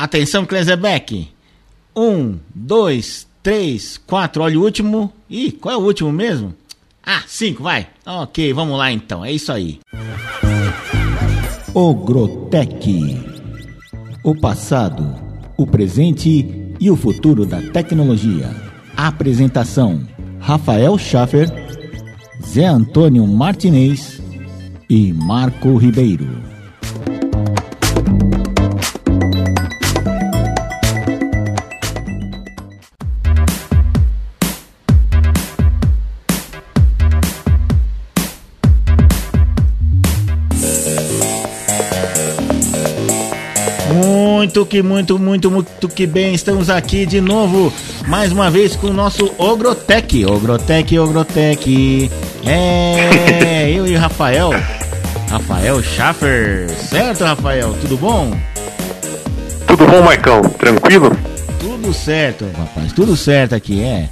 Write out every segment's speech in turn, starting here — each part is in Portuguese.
Atenção, Klezebeck. Um, dois, três, quatro. Olha o último. Ih, qual é o último mesmo? Ah, cinco, vai. Ok, vamos lá então. É isso aí. Ogrotec. O passado, o presente e o futuro da tecnologia. Apresentação: Rafael Schaffer, Zé Antônio Martinez e Marco Ribeiro. Muito que, muito, muito, muito que bem. Estamos aqui de novo, mais uma vez com o nosso Ogrotec. Ogrotec, Ogrotec. É, eu e o Rafael. Rafael Schaffer. Certo, Rafael? Tudo bom? Tudo bom, Marcão? Tranquilo? Tudo certo, rapaz. Tudo certo aqui, é.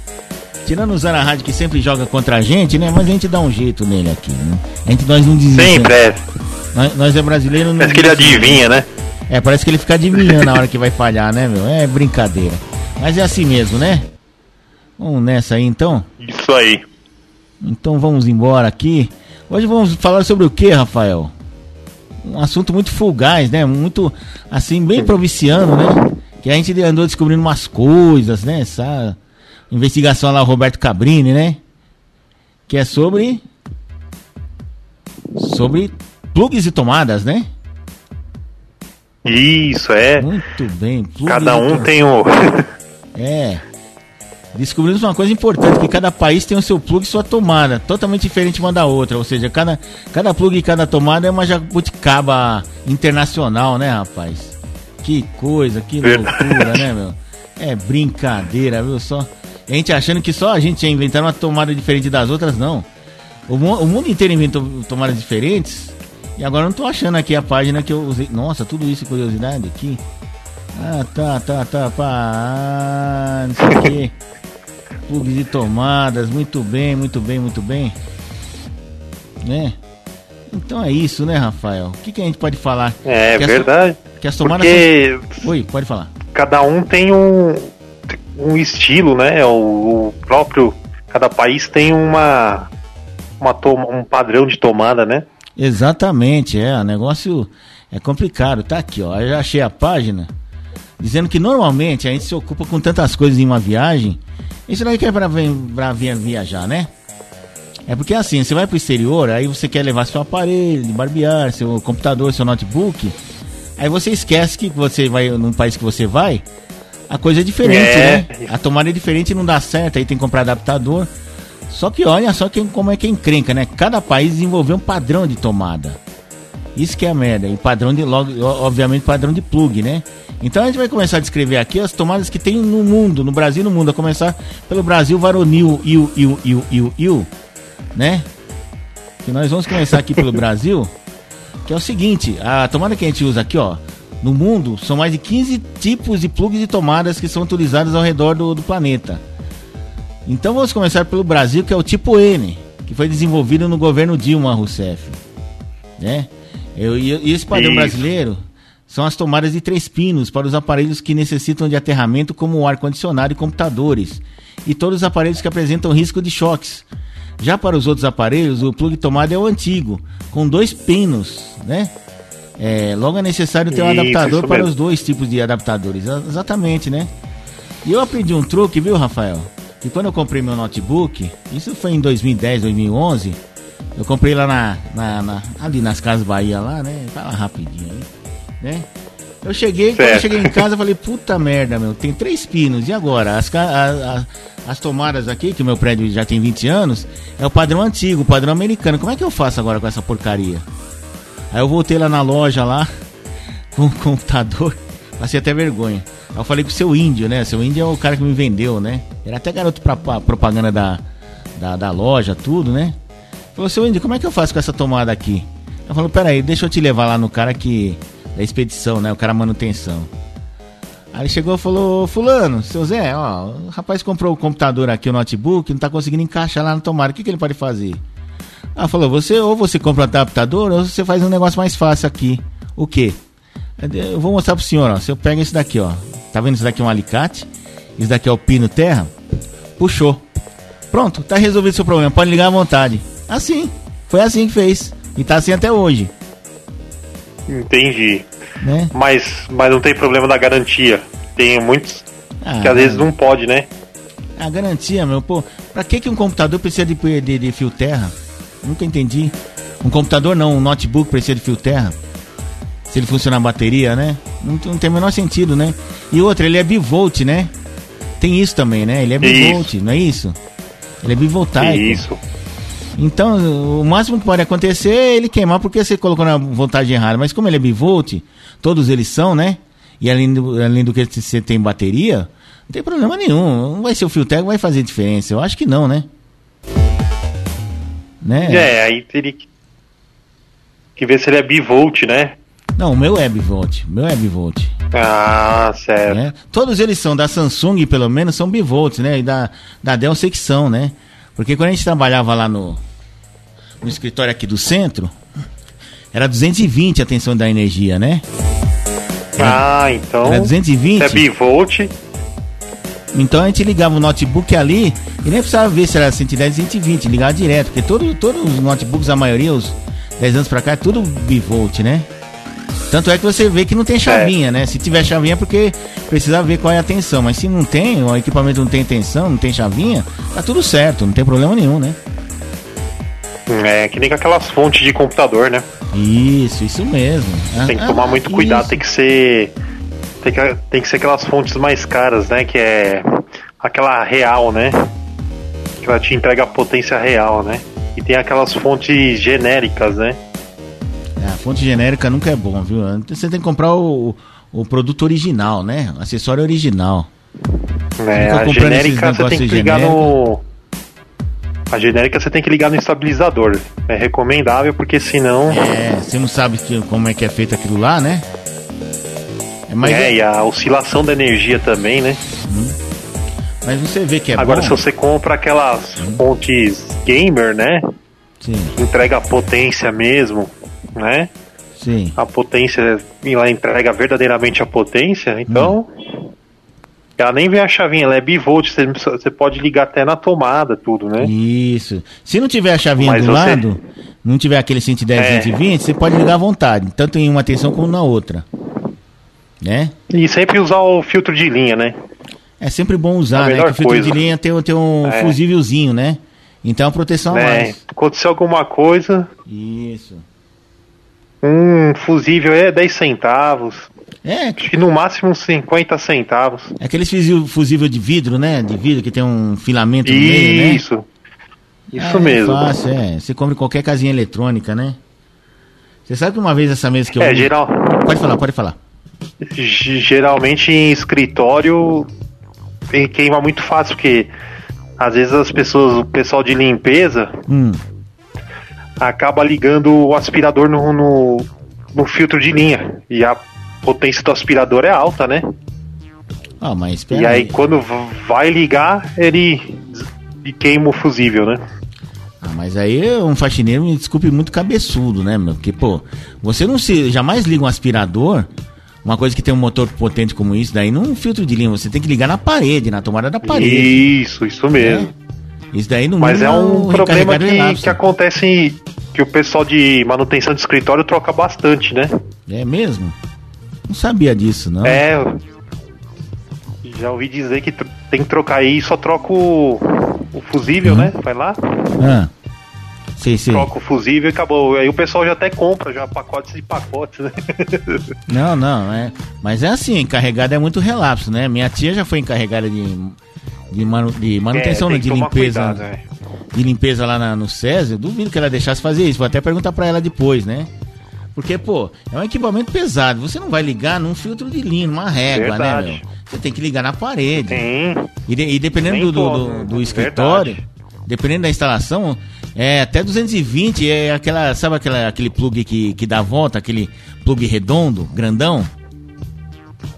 Tirando o Zara Rádio que sempre joga contra a gente, né? Mas a gente dá um jeito nele aqui, né? A gente, nós não desistimos. Sempre é. Nós, nós é brasileiro, não Parece que ele adivinha, né? É, parece que ele fica adivinhando na hora que vai falhar, né, meu? É brincadeira. Mas é assim mesmo, né? Vamos nessa aí então? Isso aí. Então vamos embora aqui. Hoje vamos falar sobre o que, Rafael? Um assunto muito fugaz, né? Muito, assim, bem provinciano, né? Que a gente andou descobrindo umas coisas, né? Essa investigação lá, Roberto Cabrini, né? Que é sobre. Sobre plugs e tomadas, né? Isso, é. Muito bem. Cada um tem o. é. Descobrimos uma coisa importante, que cada país tem o seu plug e sua tomada, totalmente diferente uma da outra. Ou seja, cada, cada plug e cada tomada é uma jabuticaba internacional, né, rapaz? Que coisa, que loucura, né, meu? É brincadeira, viu? Só, a gente achando que só a gente ia inventar uma tomada diferente das outras, não. O, o mundo inteiro inventou tomadas diferentes e agora não tô achando aqui a página que eu usei. Nossa, tudo isso curiosidade aqui. Ah, tá, tá, tá, pá. Ah, não sei o que. Plugs de tomadas, muito bem, muito bem, muito bem. Né? Então é isso, né, Rafael? O que, que a gente pode falar? É que verdade. Que as tomadas. Porque são... Oi, pode falar. Cada um tem um, um estilo, né? O, o próprio. Cada país tem uma, uma toma, um padrão de tomada, né? Exatamente, é. O negócio é complicado. Tá aqui, ó. Eu já achei a página dizendo que normalmente a gente se ocupa com tantas coisas em uma viagem. Isso não é que é pra, pra viajar, né? É porque assim, você vai pro exterior, aí você quer levar seu aparelho de barbear, seu computador, seu notebook. Aí você esquece que você vai num país que você vai, a coisa é diferente, é. né? A tomada é diferente e não dá certo, aí tem que comprar adaptador. Só que olha só quem, como é que é encrenca, né? Cada país desenvolveu um padrão de tomada. Isso que é a merda. E padrão de, logo, obviamente, padrão de plug, né? Então a gente vai começar a descrever aqui as tomadas que tem no mundo, no Brasil e no mundo. A começar pelo Brasil varonil, iu, iu, iu, iu, iu, né? Que nós vamos começar aqui pelo Brasil, que é o seguinte, a tomada que a gente usa aqui, ó, no mundo, são mais de 15 tipos de plugs de tomadas que são utilizados ao redor do, do planeta. Então vamos começar pelo Brasil, que é o tipo N, que foi desenvolvido no governo Dilma Rousseff. Né? E esse padrão Isso. brasileiro são as tomadas de três pinos para os aparelhos que necessitam de aterramento, como o ar-condicionado e computadores, e todos os aparelhos que apresentam risco de choques. Já para os outros aparelhos, o plug tomada é o antigo, com dois pinos, né? É, logo é necessário ter um isso, adaptador para os dois tipos de adaptadores. Exatamente, né? E eu aprendi um truque, viu, Rafael? E quando eu comprei meu notebook, isso foi em 2010, 2011, eu comprei lá na, na, na ali nas Casas Bahia lá, né? Fala rapidinho aí, né? Eu cheguei, certo. quando eu cheguei em casa, eu falei, puta merda, meu, tem três pinos, e agora? As, a, a, as tomadas aqui, que o meu prédio já tem 20 anos, é o padrão antigo, o padrão americano. Como é que eu faço agora com essa porcaria? Aí eu voltei lá na loja lá, com o computador, passei até vergonha. Aí eu falei com o seu índio, né? Seu índio é o cara que me vendeu, né? Era até garoto pra, pra propaganda da, da, da, loja, tudo, né? Falou, seu índio, como é que eu faço com essa tomada aqui? Eu falei, peraí, deixa eu te levar lá no cara que. Da expedição, né? O cara manutenção. Aí ele chegou e falou, fulano, seu Zé, ó, o rapaz comprou o computador aqui, o notebook, não tá conseguindo encaixar lá na tomada, o que, que ele pode fazer? Ela falou, você ou você compra um adaptador ou você faz um negócio mais fácil aqui. O quê? Eu vou mostrar pro senhor, ó. Se eu pego esse daqui, ó. Tá vendo? Isso daqui é um alicate. Isso daqui é o pino terra. Puxou. Pronto, tá resolvido o seu problema. Pode ligar à vontade. Assim. Foi assim que fez. E tá assim até hoje. Entendi. Né? Mas, mas não tem problema da garantia. Tem muitos ah, que às vezes não pode, né? A garantia, meu, pô. Pra que, que um computador precisa de, de, de fio terra? Nunca entendi. Um computador não, um notebook precisa de fio terra. Se ele funciona a bateria, né? Não, não tem o menor sentido, né? E outra, ele é bivolt, né? Tem isso também, né? Ele é bivolt, não é isso? Ele é bivoltaico. Isso. Então, o máximo que pode acontecer é ele queimar porque você colocou na voltagem errada. Mas como ele é bivolt, todos eles são, né? E além do, além do que você tem bateria, não tem problema nenhum. Não vai ser o fio vai fazer diferença. Eu acho que não, né? né? É, aí teria que, que ver se ele é bivolt, né? Não, o meu é bivolt. Meu é bivolt. Ah, certo. Né? Todos eles são da Samsung, pelo menos, são bivolts, né? E da, da Dell sei que são, né? Porque quando a gente trabalhava lá no, no escritório aqui do centro, era 220 a tensão da energia, né? Era, ah, então. Era 220. É bivolt. Então a gente ligava o notebook ali e nem precisava ver se era 110 120, ligava direto, porque todo, todos os notebooks, a maioria, os 10 anos pra cá, é tudo bivolt, né? Tanto é que você vê que não tem chavinha, é. né? Se tiver chavinha é porque precisa ver qual é a tensão. Mas se não tem, o equipamento não tem tensão, não tem chavinha, tá tudo certo, não tem problema nenhum, né? É, que nem com aquelas fontes de computador, né? Isso, isso mesmo. Tem que ah, tomar muito cuidado, isso. tem que ser. Tem que, tem que ser aquelas fontes mais caras, né? Que é aquela real, né? Que ela te entrega a potência real, né? E tem aquelas fontes genéricas, né? É, a fonte genérica nunca é bom, viu? Você tem que comprar o, o produto original, né? O acessório original. É, a genérica você tem que ligar no. A genérica você tem que ligar no estabilizador. É recomendável porque senão. É, você não sabe que, como é que é feito aquilo lá, né? É, mas é, é... e a oscilação da energia também, né? Hum. Mas você vê que é Agora, bom. se você compra aquelas hum. fontes gamer, né? Sim. Entrega a potência mesmo né? Sim. A potência, ela entrega verdadeiramente a potência, então. Hum. Ela nem vem a chavinha, ela é bivolt, você, você pode ligar até na tomada, tudo, né? Isso. Se não tiver a chavinha Mas do você... lado, não tiver aquele 110, é. 120, você pode ligar à vontade, tanto em uma tensão como na outra. Né? E sempre usar o filtro de linha, né? É sempre bom usar, né? Que o filtro coisa. de linha tem, tem um é. fusívelzinho, né? Então a proteção é. mais. Aconteceu alguma coisa. Isso. Um fusível é 10 centavos. É. Acho que no máximo 50 centavos. É aquele fusível de vidro, né? De vidro que tem um filamento no meio, né? Isso. Isso é, mesmo. É fácil, é. Você compra qualquer casinha eletrônica, né? Você sabe que uma vez essa mesa que eu. É, geral. Pode falar, pode falar. Geralmente em escritório queima muito fácil, porque às vezes as pessoas, o pessoal de limpeza. Hum acaba ligando o aspirador no, no, no filtro de linha. E a potência do aspirador é alta, né? Ah, mas E aí, aí, quando vai ligar, ele, ele queima o fusível, né? Ah, mas aí é um faxineiro, me desculpe, muito cabeçudo, né, meu? Porque, pô, você não se jamais liga um aspirador, uma coisa que tem um motor potente como isso, daí num filtro de linha, você tem que ligar na parede, na tomada da parede. Isso, isso mesmo. É? Isso daí no Mas é um problema que, que acontece que o pessoal de manutenção de escritório troca bastante, né? É mesmo? Não sabia disso, não. É. Já ouvi dizer que tem que trocar aí, só troca o, o fusível, uhum. né? Vai lá. Ah. Sim, sim. Troca o fusível e acabou. Aí o pessoal já até compra já pacotes e pacotes, né? Não, não, é. Mas é assim, encarregada é muito relapso, né? Minha tia já foi encarregada de de, manu, de manutenção, é, de limpeza. Cuidado, é. De limpeza lá na, no SESI, eu duvido que ela deixasse fazer isso. Vou até perguntar para ela depois, né? Porque, pô, é um equipamento pesado. Você não vai ligar num filtro de linha, numa régua, né, Verdade. né, meu? Você tem que ligar na parede. Sim. E, de, e dependendo do, do, do, escritório, Verdade. dependendo da instalação, é até 220 é aquela, sabe aquela, aquele plug que, que dá volta, aquele plug redondo, grandão?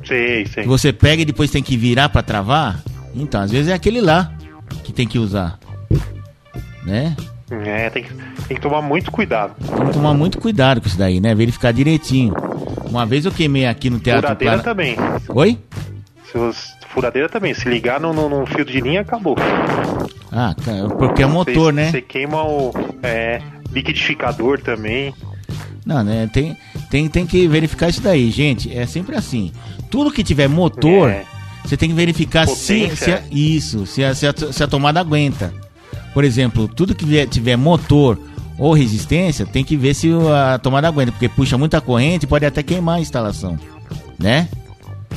Sim, sim. Que você pega e depois tem que virar para travar. Então, às vezes é aquele lá que tem que usar. Né? É, tem que, tem que tomar muito cuidado. Tem que tomar muito cuidado com isso daí, né? Verificar direitinho. Uma vez eu queimei aqui no Teatro Furadeira também. Oi? Se os... Furadeira também. Se ligar no, no, fio de linha, acabou. Ah, porque é motor, né? Você queima o é, liquidificador também. Não, né? Tem, tem, tem que verificar isso daí, gente. É sempre assim. Tudo que tiver motor, é. você tem que verificar se, se a, isso, se a, se, a, se a tomada aguenta. Por exemplo, tudo que tiver motor ou resistência, tem que ver se a tomada aguenta, porque puxa muita corrente e pode até queimar a instalação, né?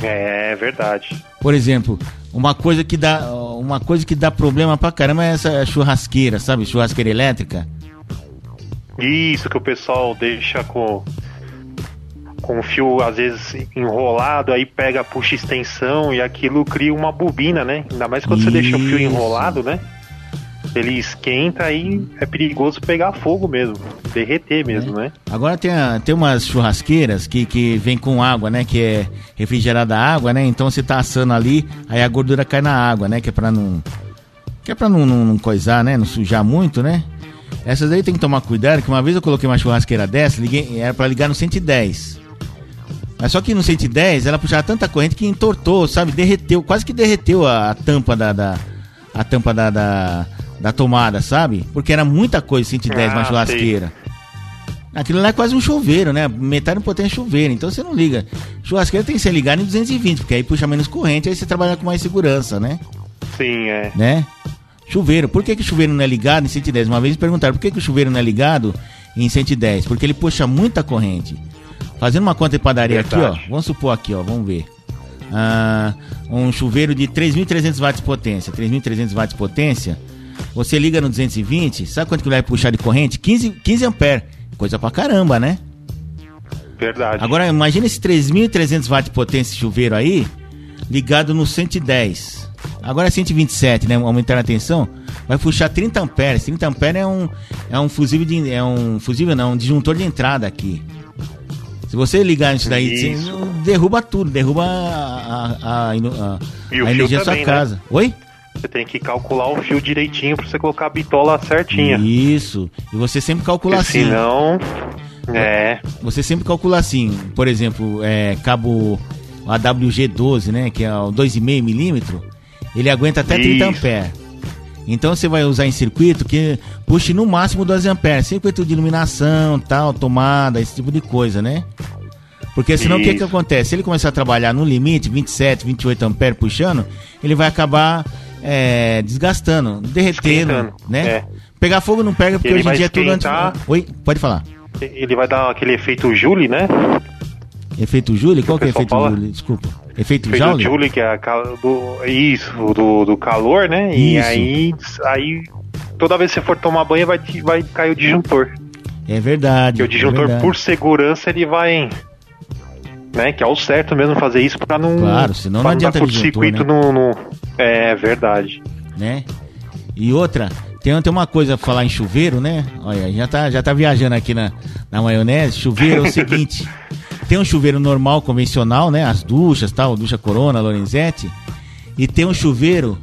É verdade. Por exemplo, uma coisa que dá uma coisa que dá problema pra caramba é essa churrasqueira, sabe? Churrasqueira elétrica. Isso que o pessoal deixa com com o fio às vezes enrolado, aí pega, puxa extensão e aquilo cria uma bobina, né? Ainda mais quando Isso. você deixa o fio enrolado, né? Ele esquenta aí é perigoso pegar fogo mesmo, derreter mesmo, é. né? Agora tem, tem umas churrasqueiras que, que vem com água, né? Que é refrigerada água, né? Então você tá assando ali, aí a gordura cai na água, né? Que é pra não. Que é pra não, não, não coisar, né? Não sujar muito, né? Essas aí tem que tomar cuidado, que uma vez eu coloquei uma churrasqueira dessa, liguei, era para ligar no 110. Mas só que no 110 ela puxava tanta corrente que entortou, sabe? Derreteu, quase que derreteu a, a tampa da, da, a tampa da, da, da tomada, sabe? Porque era muita coisa 110 ah, uma churrasqueira. Sei. Aquilo lá é quase um chuveiro, né? Metade do potência é chuveiro, então você não liga. Churrasqueira tem que ser ligado em 220, porque aí puxa menos corrente, aí você trabalha com mais segurança, né? Sim, é. Né? Chuveiro, por que, que o chuveiro não é ligado em 110? Uma vez perguntaram por que, que o chuveiro não é ligado em 110? Porque ele puxa muita corrente. Fazendo uma conta de padaria Verdade. aqui, ó. Vamos supor aqui, ó. Vamos ver. Ah, um chuveiro de 3.300 watts de potência. 3.300 watts de potência você liga no 220, sabe quanto que vai puxar de corrente? 15, 15 amperes. Coisa pra caramba, né? Verdade. Agora imagina esse 3.300 watts de potência de chuveiro aí, ligado no 110. Agora é 127, né? Aumentar a tensão, vai puxar 30 amperes. 30 amperes é um é um fusível de é um fusível não, um disjuntor de entrada aqui. Se você ligar isso daí, isso. Derruba tudo, derruba a, a, a, a energia da sua né? casa. Né? Oi? Você tem que calcular o fio direitinho para você colocar a bitola certinha. Isso. E você sempre calcula Porque assim. Senão. É. Você sempre calcula assim. Por exemplo, é, cabo AWG12, né? Que é o 2,5 milímetro. Ele aguenta até Isso. 30 amperes. Então você vai usar em circuito que puxe no máximo 12 amperes. Circuito de iluminação, tal, tomada, esse tipo de coisa, né? Porque senão Isso. o que, que acontece? Se ele começar a trabalhar no limite, 27, 28 amperes puxando, ele vai acabar é, desgastando, derretendo, né? É. Pegar fogo não pega porque ele hoje em dia é tudo antes. Oi, pode falar. Ele vai dar aquele efeito Julie, né? Efeito Julie? Qual que é efeito fala? Julie? Desculpa. Efeito, efeito Joule? Julie, que é a, do, isso, do, do calor, né? E aí, aí toda vez que você for tomar banho vai, vai cair o disjuntor. É verdade. Porque o disjuntor, é por segurança, ele vai né? Que é o certo mesmo fazer isso para não. Claro, senão não adianta curto-circuito né? no, no. É verdade. Né? E outra, tem, tem uma coisa pra falar em chuveiro, né? Olha, já tá, já tá viajando aqui na, na maionese. Chuveiro é o seguinte: tem um chuveiro normal, convencional, né? As duchas, tal, ducha Corona, Lorenzetti. E tem um chuveiro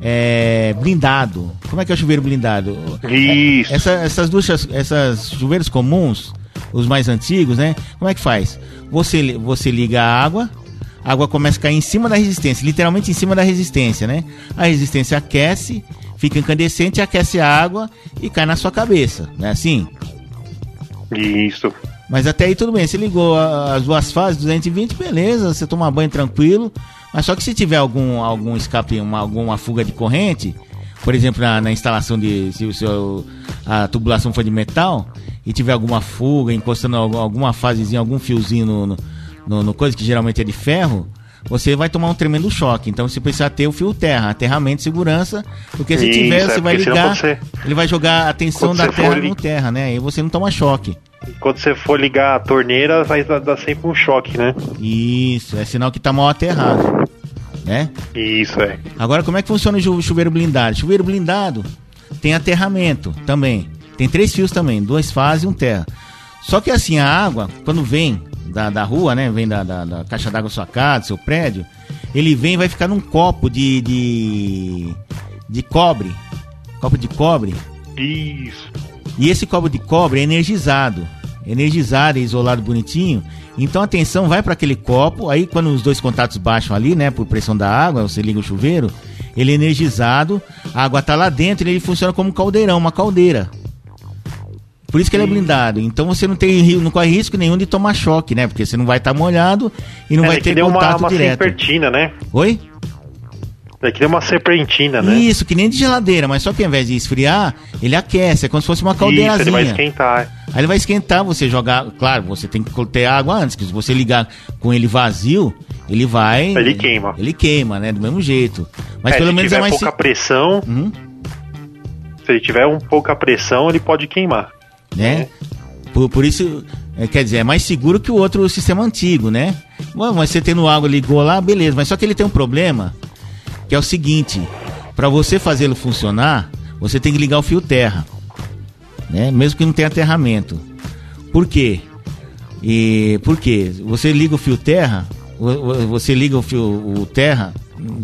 é, blindado. Como é que é o chuveiro blindado? Isso. Essa, essas duchas, essas chuveiros comuns, os mais antigos, né? Como é que faz? Você, você liga a água, a água começa a cair em cima da resistência, literalmente em cima da resistência, né? A resistência aquece, fica incandescente, aquece a água e cai na sua cabeça, não é assim? Isso. Mas até aí tudo bem, você ligou as duas fases, 220, beleza, você toma banho tranquilo. Mas só que se tiver algum, algum escape, uma, alguma fuga de corrente, por exemplo, na, na instalação de. Se, se a tubulação for de metal e tiver alguma fuga, encostando alguma fasezinha, algum fiozinho no, no, no, coisa que geralmente é de ferro, você vai tomar um tremendo choque. Então você precisa ter o fio terra, aterramento de segurança, porque se Isso, tiver, é você vai ligar, ele vai jogar a tensão da terra no terra, né? Aí você não toma choque. Quando você for ligar a torneira, vai dar sempre um choque, né? Isso, é sinal que tá mal aterrado né? Isso, é. Agora, como é que funciona o chuveiro blindado? Chuveiro blindado tem aterramento também. Tem três fios também, duas fases e um terra. Só que assim, a água, quando vem da, da rua, né? Vem da, da, da caixa d'água da sua casa, do seu prédio, ele vem e vai ficar num copo de, de, de cobre. Copo de cobre. Isso. E esse copo de cobre é energizado. energizado e isolado bonitinho. Então a tensão vai para aquele copo, aí quando os dois contatos baixam ali, né, por pressão da água, você liga o chuveiro, ele é energizado, a água tá lá dentro e ele funciona como um caldeirão, uma caldeira. Por isso que ele é blindado. Então você não tem não corre risco nenhum de tomar choque, né? Porque você não vai estar tá molhado e não é, vai ter contato uma, uma direto. Serpentina, né? Oi? É que nem uma serpentina, né? Isso, que nem de geladeira, mas só que ao invés de esfriar, ele aquece, é como se fosse uma caldeirazinha. Isso, ele vai esquentar. Aí ele vai esquentar, você jogar, claro, você tem que ter água antes, que se você ligar com ele vazio, ele vai... Ele queima. Ele queima, né, do mesmo jeito. Mas é, pelo menos é mais... pouca pressão, uhum. se ele tiver um pouca pressão, ele pode queimar. Né? Por, por isso, é, quer dizer, é mais seguro que o outro sistema antigo, né? Bom, mas você tendo água ligou lá, beleza, mas só que ele tem um problema que é o seguinte: para você fazê-lo funcionar, você tem que ligar o fio terra, né? Mesmo que não tenha aterramento. Por quê? E por quê? Você liga o fio terra, você liga o fio o terra.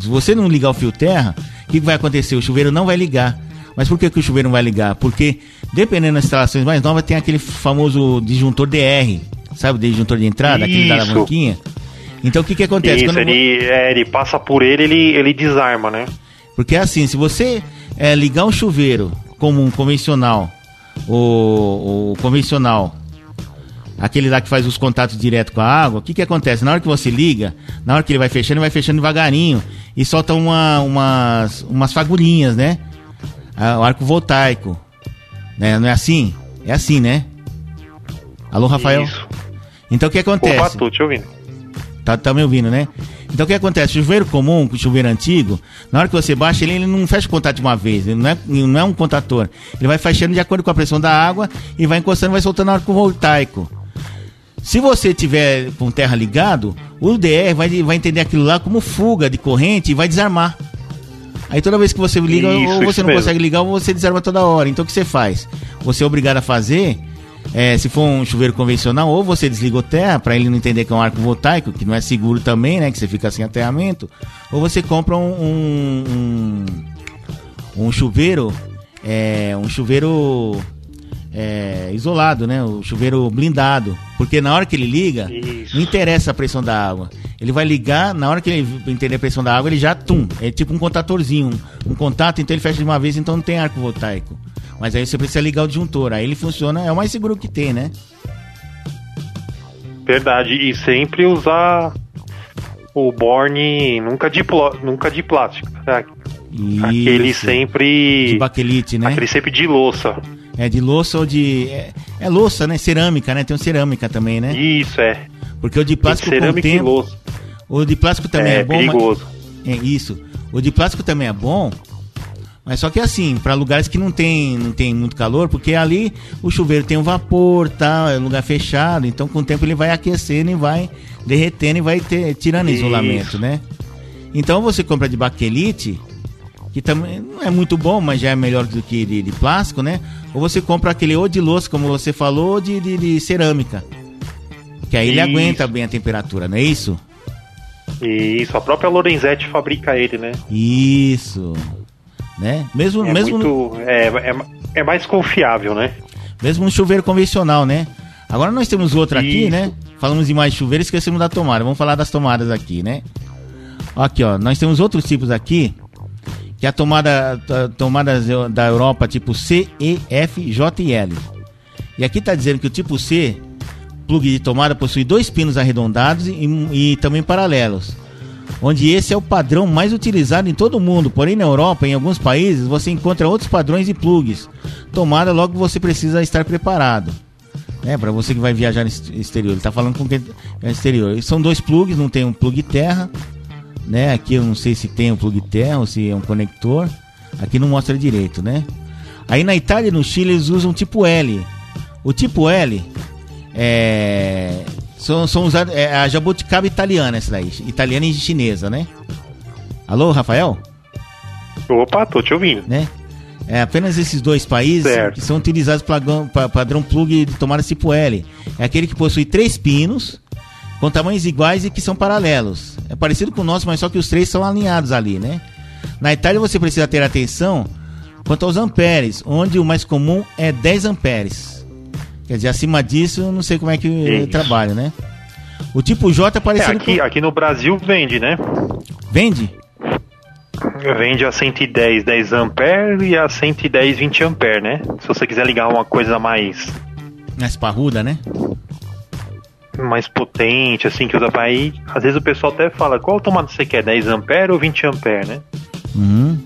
Se você não ligar o fio terra, o que vai acontecer? O chuveiro não vai ligar. Mas por que, que o chuveiro não vai ligar? Porque, dependendo das instalações mais novas, tem aquele famoso disjuntor DR. Sabe o disjuntor de entrada? Isso. Aquele da alavanquinha. Então o que que acontece? Isso, Quando... ele, é, ele passa por ele, ele, ele desarma, né? Porque é assim, se você é, ligar um chuveiro comum, convencional, o, o convencional, aquele lá que faz os contatos direto com a água, o que que acontece? Na hora que você liga, na hora que ele vai fechando, ele vai fechando devagarinho e solta uma, umas, umas fagulhinhas, né? Ah, o arco voltaico. Né? Não é assim? É assim, né? Alô, Rafael? Isso. Então o que acontece? Opa, tô te ouvindo. Tá, tá me ouvindo, né? Então o que acontece? Chuveiro comum, chuveiro antigo, na hora que você baixa, ele, ele não fecha o contato de uma vez, ele não é, não é um contator. Ele vai fechando de acordo com a pressão da água e vai encostando vai soltando arco voltaico. Se você tiver com terra ligado, o DR vai, vai entender aquilo lá como fuga de corrente e vai desarmar. Aí toda vez que você liga, isso, ou você não mesmo. consegue ligar, ou você desarma toda hora. Então o que você faz? Você é obrigado a fazer é, se for um chuveiro convencional, ou você desliga o terra para ele não entender que é um arco voltaico, que não é seguro também, né? Que você fica sem aterramento, ou você compra um, um, um chuveiro, é, um chuveiro é, isolado, né? O chuveiro blindado. Porque na hora que ele liga, Isso. não interessa a pressão da água. Ele vai ligar, na hora que ele entender a pressão da água, ele já tum. É tipo um contatorzinho. Um, um contato, então ele fecha de uma vez, então não tem arco voltaico. Mas aí você precisa ligar o disjuntor. Aí ele funciona, é o mais seguro que tem, né? Verdade. E sempre usar o Borne nunca de, nunca de plástico. Tá? Aquele sempre. De baquelite, né? Aquele sempre de louça. É, de louça ou de. É, é louça, né? Cerâmica, né? Tem um cerâmica também, né? Isso, é. Porque o de plástico com cerâmica tempo, e louça. O de plástico também é, é bom. Perigoso. Mas, é isso. O de plástico também é bom, mas só que assim, para lugares que não tem, não tem muito calor, porque ali o chuveiro tem um vapor, tá, é um lugar fechado, então com o tempo ele vai aquecendo e vai derretendo e vai ter, tirando Isso. isolamento, né? Então você compra de baquelite, que também não é muito bom, mas já é melhor do que de, de plástico, né? Ou você compra aquele ou de louça, como você falou, ou de, de, de cerâmica. Que aí isso. ele aguenta bem a temperatura, não é isso? Isso, a própria Lorenzetti fabrica ele, né? Isso né? Mesmo, é mesmo muito, no... é, é, é, mais confiável, né? Mesmo no chuveiro convencional, né? Agora nós temos outro aqui, Isso. né? Falamos de mais chuveiro, esquecemos da tomada. Vamos falar das tomadas aqui, né? Aqui, ó, nós temos outros tipos aqui, que é a tomada a tomada da Europa tipo C, E, F, J e L. E aqui está dizendo que o tipo C, plug de tomada, possui dois pinos arredondados e, e também paralelos onde esse é o padrão mais utilizado em todo o mundo. Porém, na Europa, em alguns países, você encontra outros padrões de plugs. Tomada logo você precisa estar preparado. É, para você que vai viajar no exterior. Ele está falando com quem é exterior. São dois plugs, não tem um plug terra. Né? Aqui eu não sei se tem um plug terra ou se é um conector. Aqui não mostra direito, né? Aí na Itália e no Chile eles usam tipo L. O tipo L é, são, são usados. É a jabuticaba italiana, essa daí. Italiana e chinesa, né? Alô, Rafael? Opa, tô te ouvindo. Né? É apenas esses dois países certo. que são utilizados para padrão plug de tomada tipo L. É aquele que possui três pinos com tamanhos iguais e que são paralelos. É parecido com o nosso, mas só que os três são alinhados ali, né? Na Itália você precisa ter atenção quanto aos amperes, onde o mais comum é 10 amperes. Quer dizer, acima disso, eu não sei como é que Isso. trabalha, né? O tipo J é parecido é, aqui, com... aqui no Brasil vende, né? Vende? Vende a 110 10 ampere e a 110 20 ampere, né? Se você quiser ligar uma coisa mais mais parruda, né? Mais potente, assim, que usa pra ir. Às vezes o pessoal até fala, qual tomada você quer? 10 ampere ou 20 ampere, né? Uhum.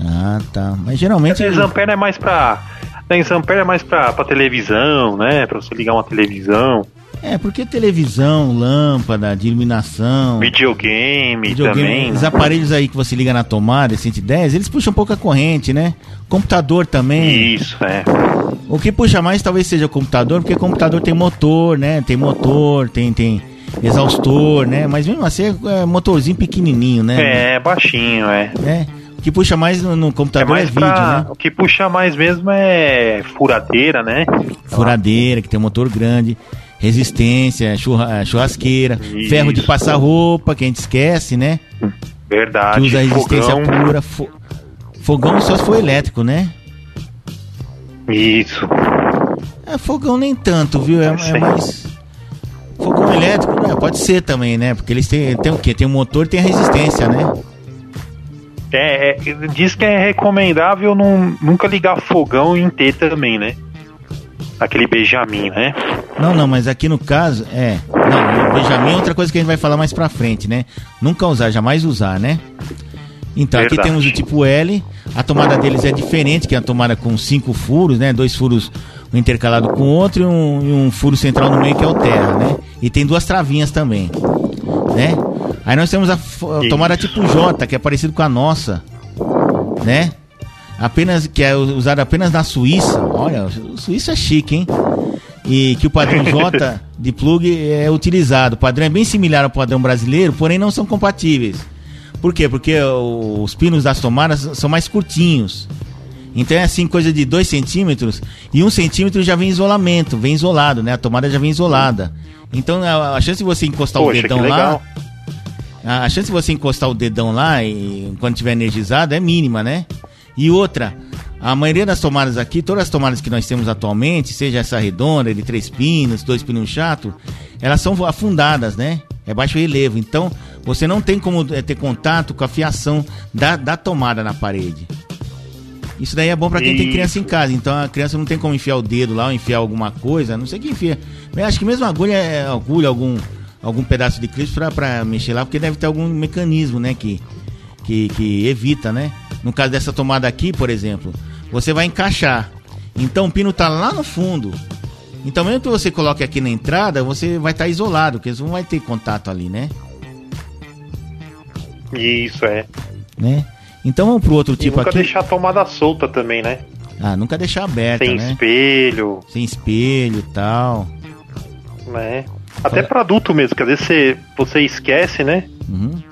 Ah, tá. Mas geralmente. 10 ampere é mais pra. 10 ampere é mais pra, pra televisão, né? Pra você ligar uma televisão. É, porque televisão, lâmpada, de iluminação. Videogame, videogame também. Os aparelhos aí que você liga na tomada, 110, eles puxam um pouco a corrente, né? Computador também. Isso, é. O que puxa mais talvez seja o computador, porque o computador tem motor, né? Tem motor, tem, tem exaustor, né? Mas mesmo assim é motorzinho pequenininho, né? É, baixinho, é. É. O que puxa mais no, no computador é, é vídeo, pra... né? O que puxa mais mesmo é furadeira, né? Furadeira, que tem um motor grande resistência, churra, churrasqueira, Isso. ferro de passar roupa, que a gente esquece, né? Verdade. Que usa resistência fogão. pura. Fo fogão só se for elétrico, né? Isso. É, fogão nem tanto, viu? É, é mais. Fogão elétrico, né? Pode ser também, né? Porque eles têm, têm o quê? Tem o motor e tem a resistência, né? É, é, diz que é recomendável não, nunca ligar fogão em T também, né? Aquele Benjamin, né? Não, não, mas aqui no caso, é. Não, o Benjamin é outra coisa que a gente vai falar mais pra frente, né? Nunca usar, jamais usar, né? Então, Verdade. aqui temos o tipo L, a tomada deles é diferente, que é a tomada com cinco furos, né? Dois furos um intercalado com o outro e um, e um furo central no meio que é o terra, né? E tem duas travinhas também, né? Aí nós temos a, a tomada tipo J, que é parecido com a nossa, né? Apenas que é usado apenas na Suíça. Olha, Suíça é chique, hein? E que o padrão J de plug é utilizado. O padrão é bem similar ao padrão brasileiro, porém não são compatíveis. Por quê? Porque os pinos das tomadas são mais curtinhos. Então é assim, coisa de 2 centímetros e 1 um centímetro já vem isolamento, vem isolado, né? A tomada já vem isolada. Então a, chance de você encostar Poxa, o dedão lá. A chance de você encostar o dedão lá e quando tiver energizado é mínima, né? E outra, a maioria das tomadas aqui, todas as tomadas que nós temos atualmente, seja essa redonda, de três pinos, dois pinos chato, elas são afundadas, né? É baixo relevo. Então, você não tem como é, ter contato com a fiação da, da tomada na parede. Isso daí é bom para quem Isso. tem criança em casa. Então a criança não tem como enfiar o dedo lá ou enfiar alguma coisa. Não sei que enfia. Mas acho que mesmo agulha, é, agulha algum, algum pedaço de crisp para mexer lá, porque deve ter algum mecanismo, né? Que, que, que evita, né? No caso dessa tomada aqui, por exemplo, você vai encaixar. Então o pino está lá no fundo. Então mesmo que você coloque aqui na entrada, você vai estar tá isolado, porque você não vai ter contato ali, né? Isso é. Né? Então vamos pro outro tipo e nunca aqui. Nunca deixar a tomada solta também, né? Ah, nunca deixar aberta, Sem né? espelho. Sem espelho e tal. É. Até para adulto mesmo, que às vezes você, você esquece, né? Uhum.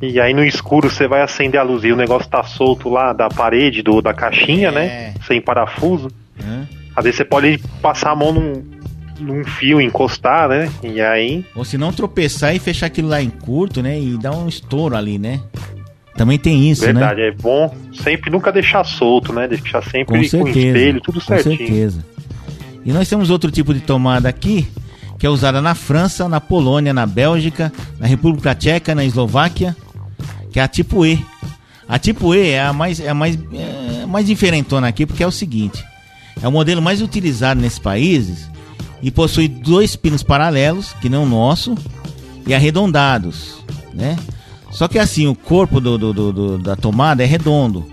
E aí no escuro você vai acender a luz e o negócio tá solto lá da parede, do, da caixinha, né? é. né? Sem parafuso. Hum. Às vezes você pode passar a mão num, num fio, encostar, né? E aí. Ou se não tropeçar e fechar aquilo lá em curto, né? E dar um estouro ali, né? Também tem isso, Verdade, né? é bom sempre nunca deixar solto, né? Deixar sempre com, certeza, com espelho, tudo certinho. Com certeza. E nós temos outro tipo de tomada aqui, que é usada na França, na Polônia, na Bélgica, na República Tcheca, na Eslováquia, que é a tipo E. A tipo E é a mais, é a mais, é mais diferentona aqui, porque é o seguinte: é o modelo mais utilizado nesses países e possui dois pinos paralelos, que não o nosso, e arredondados, né? Só que assim, o corpo do, do, do, da tomada é redondo,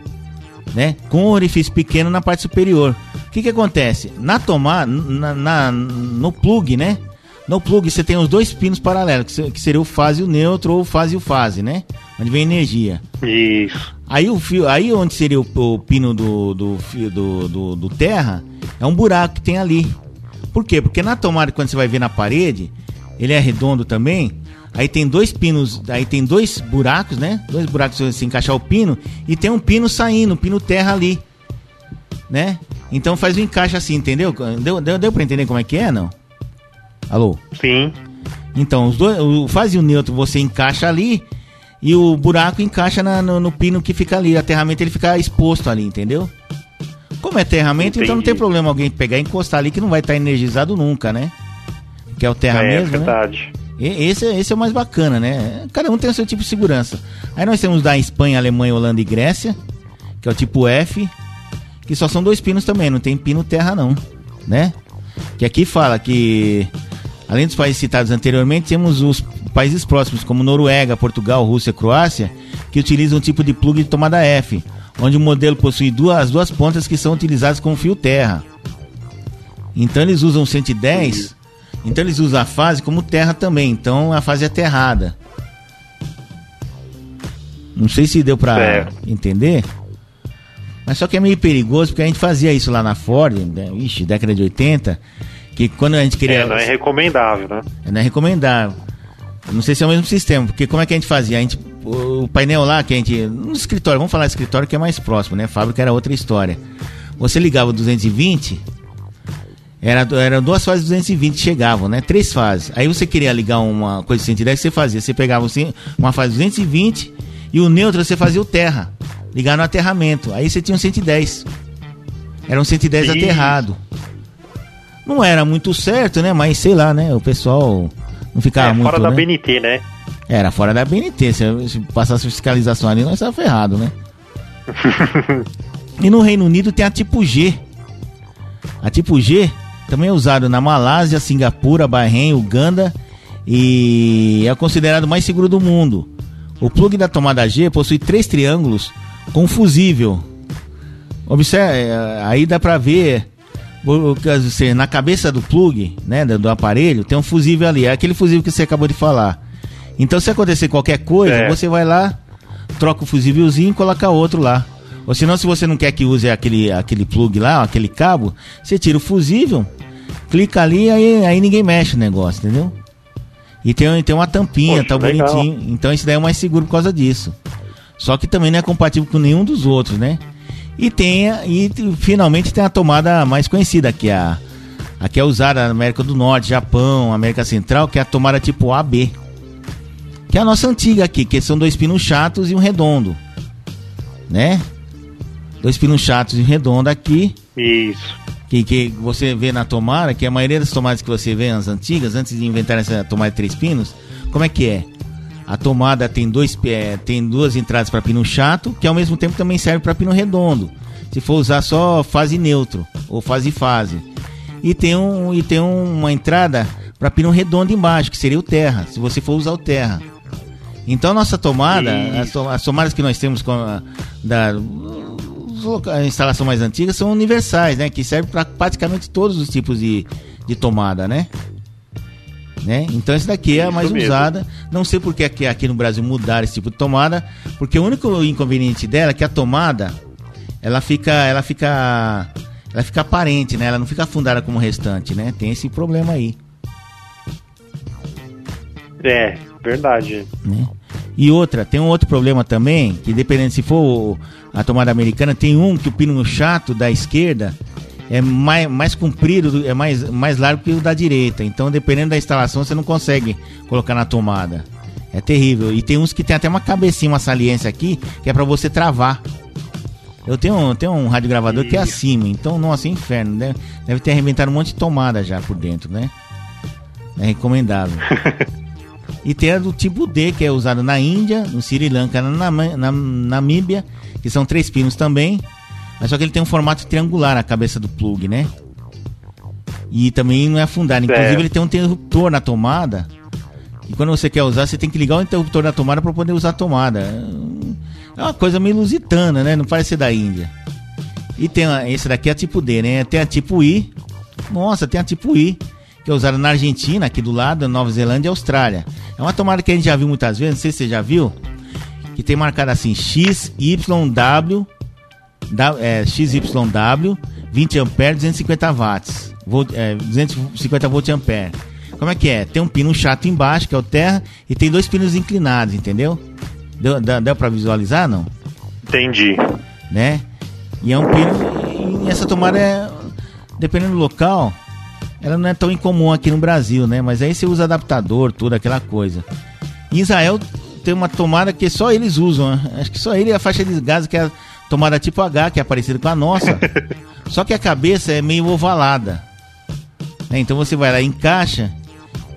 né? Com um orifício pequeno na parte superior. O que que acontece? Na tomada, na, na, no plug, né? No plug você tem os dois pinos paralelos, que seria o fase e o neutro ou o fase e o fase, né? Onde vem energia. Isso. Aí o fio, aí onde seria o, o pino do, do, fio, do, do, do, terra, é um buraco que tem ali. Por quê? Porque na tomada, quando você vai ver na parede, ele é redondo também. Aí tem dois pinos, aí tem dois buracos, né? Dois buracos se você encaixar o pino e tem um pino saindo, um pino terra ali, né? Então faz um encaixe assim, entendeu? Deu, deu, deu pra entender como é que é, não? Alô? Sim. Então, os dois, o faz e o neutro você encaixa ali e o buraco encaixa na, no, no, pino que fica ali. O aterramento ele fica exposto ali, entendeu? Como é terramento, Entendi. então não tem problema alguém pegar e encostar ali que não vai estar energizado nunca, né? Que é o terra é, mesmo, é verdade. Né? Esse, esse é o mais bacana, né? Cada um tem o seu tipo de segurança. Aí nós temos da Espanha, Alemanha, Holanda e Grécia, que é o tipo F, que só são dois pinos também, não tem pino terra não, né? Que aqui fala que, além dos países citados anteriormente, temos os países próximos, como Noruega, Portugal, Rússia, Croácia, que utilizam um tipo de plug de tomada F, onde o modelo possui duas, as duas pontas que são utilizadas como fio terra. Então eles usam 110 então eles usam a fase como terra também. Então a fase é aterrada. Não sei se deu pra é. entender. Mas só que é meio perigoso porque a gente fazia isso lá na Ford, né? ixi, década de 80, que quando a gente queria. É, não é recomendável, né? Não é recomendável. Não sei se é o mesmo sistema, porque como é que a gente fazia? A gente, o painel lá que a gente. No escritório, vamos falar escritório que é mais próximo, né? Fábrica era outra história. Você ligava o 220 era, eram duas fases 220 que chegavam, né? Três fases. Aí você queria ligar uma coisa de 110, você fazia. Você pegava assim, uma fase 220 e o neutro você fazia o terra. Ligar no aterramento. Aí você tinha um 110. Era um 110 Sim. aterrado. Não era muito certo, né? Mas sei lá, né? O pessoal não ficava é, muito. Fora né? da BNT, né? Era fora da BNT. Se, se passasse fiscalização ali, nós estava ferrado, né? e no Reino Unido tem a tipo G. A tipo G também é usado na Malásia, Singapura, Bahrein, Uganda e é considerado mais seguro do mundo. O plug da tomada G possui três triângulos com fusível. Observe, é, aí dá para ver na cabeça do plug, né, do aparelho, tem um fusível ali, é aquele fusível que você acabou de falar. Então, se acontecer qualquer coisa, é. você vai lá, troca o fusívelzinho e coloca outro lá. Ou senão, se você não quer que use aquele, aquele plug lá, aquele cabo, você tira o fusível, clica ali, aí, aí ninguém mexe no negócio, entendeu? E tem, tem uma tampinha, Poxa, tá legal. bonitinho. Então esse daí é mais seguro por causa disso. Só que também não é compatível com nenhum dos outros, né? E tem e finalmente tem a tomada mais conhecida, que é a, que é usada na América do Norte, Japão, América Central, que é a tomada tipo AB. Que é a nossa antiga aqui, que são dois pinos chatos e um redondo. Né? dois pinos chatos e redondo aqui. Isso. Que, que você vê na tomada, que a maioria das tomadas que você vê nas antigas, antes de inventar essa tomada de três pinos, como é que é? A tomada tem, dois, é, tem duas entradas para pino chato, que ao mesmo tempo também serve para pino redondo. Se for usar só fase neutro ou fase fase. E tem, um, e tem uma entrada para pino redondo embaixo, que seria o terra, se você for usar o terra. Então nossa tomada, as, as, tomadas que nós temos com a, da, a instalação mais antiga são universais, né? Que servem para praticamente todos os tipos de, de tomada, né? Né? Então essa daqui é a mais mesmo. usada. Não sei porque aqui, aqui no Brasil mudaram esse tipo de tomada, porque o único inconveniente dela é que a tomada ela fica, ela fica, ela fica aparente, né? Ela não fica afundada como o restante, né? Tem esse problema aí. É, verdade. Né? E outra, tem um outro problema também, que dependendo se for a tomada americana, tem um que o pino chato da esquerda é mais, mais comprido, é mais, mais largo que o da direita. Então, dependendo da instalação, você não consegue colocar na tomada. É terrível. E tem uns que tem até uma cabecinha, uma saliência aqui, que é para você travar. Eu tenho, tenho um radiogravador que é acima, então, nossa, é inferno. Deve, deve ter arrebentado um monte de tomada já por dentro, né? É recomendável. E tem a do tipo D, que é usada na Índia, no Sri Lanka, na Namíbia, que são três pinos também. Mas só que ele tem um formato triangular, a cabeça do plug, né? E também não é afundado. Inclusive, é. ele tem um interruptor na tomada. E quando você quer usar, você tem que ligar o interruptor na tomada para poder usar a tomada. É uma coisa meio lusitana, né? Não parece ser da Índia. E tem a, esse daqui é a tipo D, né? Tem a tipo I. Nossa, tem a tipo I que é usada na Argentina, aqui do lado, Nova Zelândia e Austrália. É uma tomada que a gente já viu muitas vezes, não sei se você já viu, que tem marcado assim XYW, é, XYW, 20 ampere, 250 watts, volt, é, 250 volt ampere. Como é que é? Tem um pino chato embaixo, que é o terra, e tem dois pinos inclinados, entendeu? Deu, deu, deu pra visualizar, não? Entendi. Né? E é um pino. E essa tomada é. Dependendo do local, ela não é tão incomum aqui no Brasil, né? Mas aí você usa adaptador, tudo aquela coisa. Em Israel tem uma tomada que só eles usam, né? acho que só ele é a faixa de gás que é tomada tipo H, que é parecida com a nossa. Só que a cabeça é meio ovalada. Né? Então você vai lá, encaixa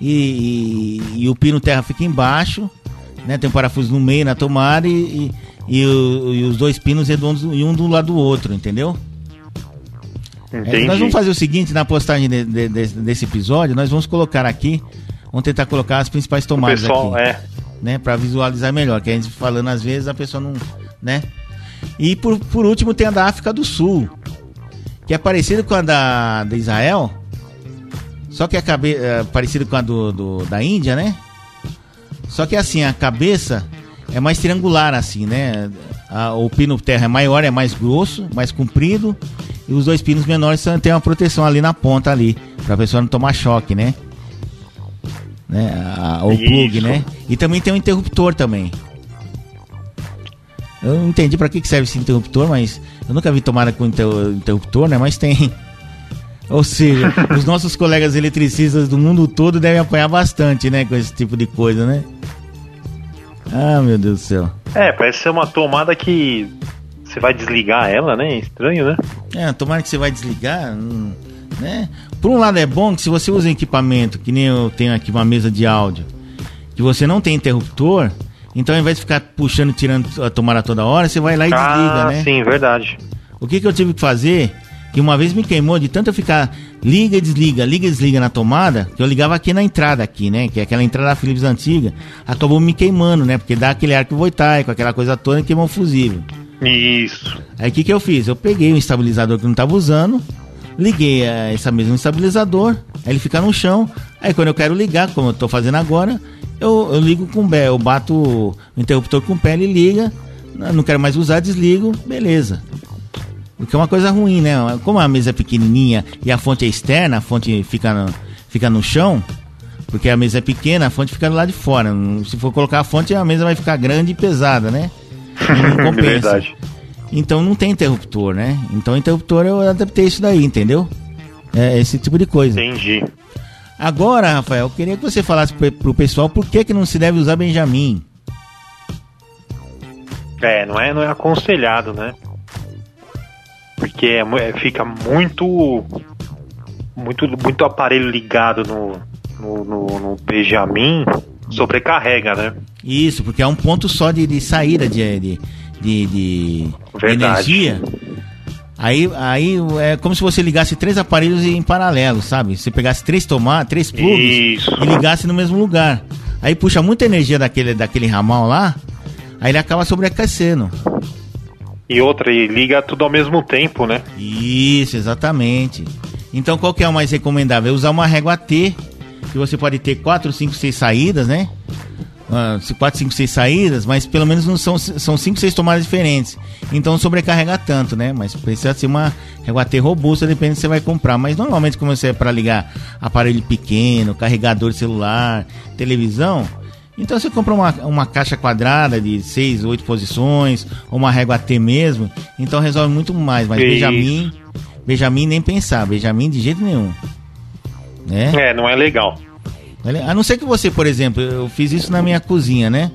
e, e, e, o pino terra fica embaixo, né? Tem um parafuso no meio na tomada e, e, e os dois pinos redondos e um do lado do outro, entendeu? É, nós vamos fazer o seguinte na postagem de, de, de, desse episódio, nós vamos colocar aqui, vamos tentar colocar as principais tomadas pessoal, aqui, é. né, para visualizar melhor, que a gente falando às vezes a pessoa não, né? E por, por último tem a da África do Sul, que é parecida com a da, da Israel, só que a cabeça é parecida com a do, do, da Índia, né? Só que assim, a cabeça é mais triangular assim, né? A, o pino terra é maior, é mais grosso, mais comprido, e os dois pinos menores têm uma proteção ali na ponta ali, para a pessoa não tomar choque, né? né? A, o plug, né? E também tem um interruptor também. Eu não entendi para que serve esse interruptor, mas eu nunca vi tomada com interruptor, né? Mas tem. Ou seja, os nossos colegas eletricistas do mundo todo devem apanhar bastante, né? Com esse tipo de coisa, né? Ah, meu Deus do céu. É, parece ser uma tomada que você vai desligar ela, né? Estranho, né? É, tomara que você vai desligar, hum, né? Por um lado é bom que se você usa equipamento, que nem eu tenho aqui uma mesa de áudio, que você não tem interruptor, então ao invés de ficar puxando, tirando a tomada toda hora, você vai lá e ah, desliga, né? sim, verdade. O que, que eu tive que fazer? Que uma vez me queimou de tanto eu ficar liga e desliga, liga e desliga na tomada, que eu ligava aqui na entrada aqui, né? Que é aquela entrada da Philips antiga, acabou me queimando, né? Porque dá aquele arco voltaico, aquela coisa toda e queimou o fusível. Isso. Aí o que, que eu fiz? Eu peguei um estabilizador que não estava usando, liguei a esse mesmo estabilizador, aí ele fica no chão. Aí quando eu quero ligar, como eu estou fazendo agora, eu, eu ligo com o pé, eu bato o interruptor com o pé, ele liga, não quero mais usar, desligo, beleza. O que é uma coisa ruim, né? Como a mesa é pequenininha e a fonte é externa, a fonte fica no, fica no chão, porque a mesa é pequena, a fonte fica do lado de fora. Se for colocar a fonte, a mesa vai ficar grande e pesada, né? não compensa. Verdade. Então não tem interruptor, né? Então interruptor eu adaptei isso daí, entendeu? É esse tipo de coisa. Entendi. Agora, Rafael, eu queria que você falasse pro pessoal por que, que não se deve usar Benjamin. É, não é, não é aconselhado, né? Porque é, é fica muito, muito, muito aparelho ligado no, no, no, no Benjamin, sobrecarrega, né? Isso, porque é um ponto só de, de saída de, de, de, de energia. Aí, aí é como se você ligasse três aparelhos em paralelo, sabe? Você pegasse três tomadas, três plugs Isso. e ligasse no mesmo lugar. Aí puxa muita energia daquele, daquele ramal lá, aí ele acaba sobreaquecendo. E outra, e liga tudo ao mesmo tempo, né? Isso, exatamente. Então qual que é o mais recomendável? É usar uma régua T, que você pode ter quatro, cinco, seis saídas, né? Uh, 4, 5, 6 saídas, mas pelo menos não são, são 5, 6 tomadas diferentes. Então não sobrecarrega tanto, né? Mas precisa ser uma reguater robusta, depende do que você vai comprar. Mas normalmente, como você é para ligar aparelho pequeno, carregador celular, televisão, então você compra uma, uma caixa quadrada de 6, 8 posições, ou uma régua T mesmo, então resolve muito mais. Mas Benjamin, Benjamin nem pensar, Benjamin de jeito nenhum. Né? É, não é legal. A não ser que você, por exemplo, eu fiz isso na minha cozinha, né?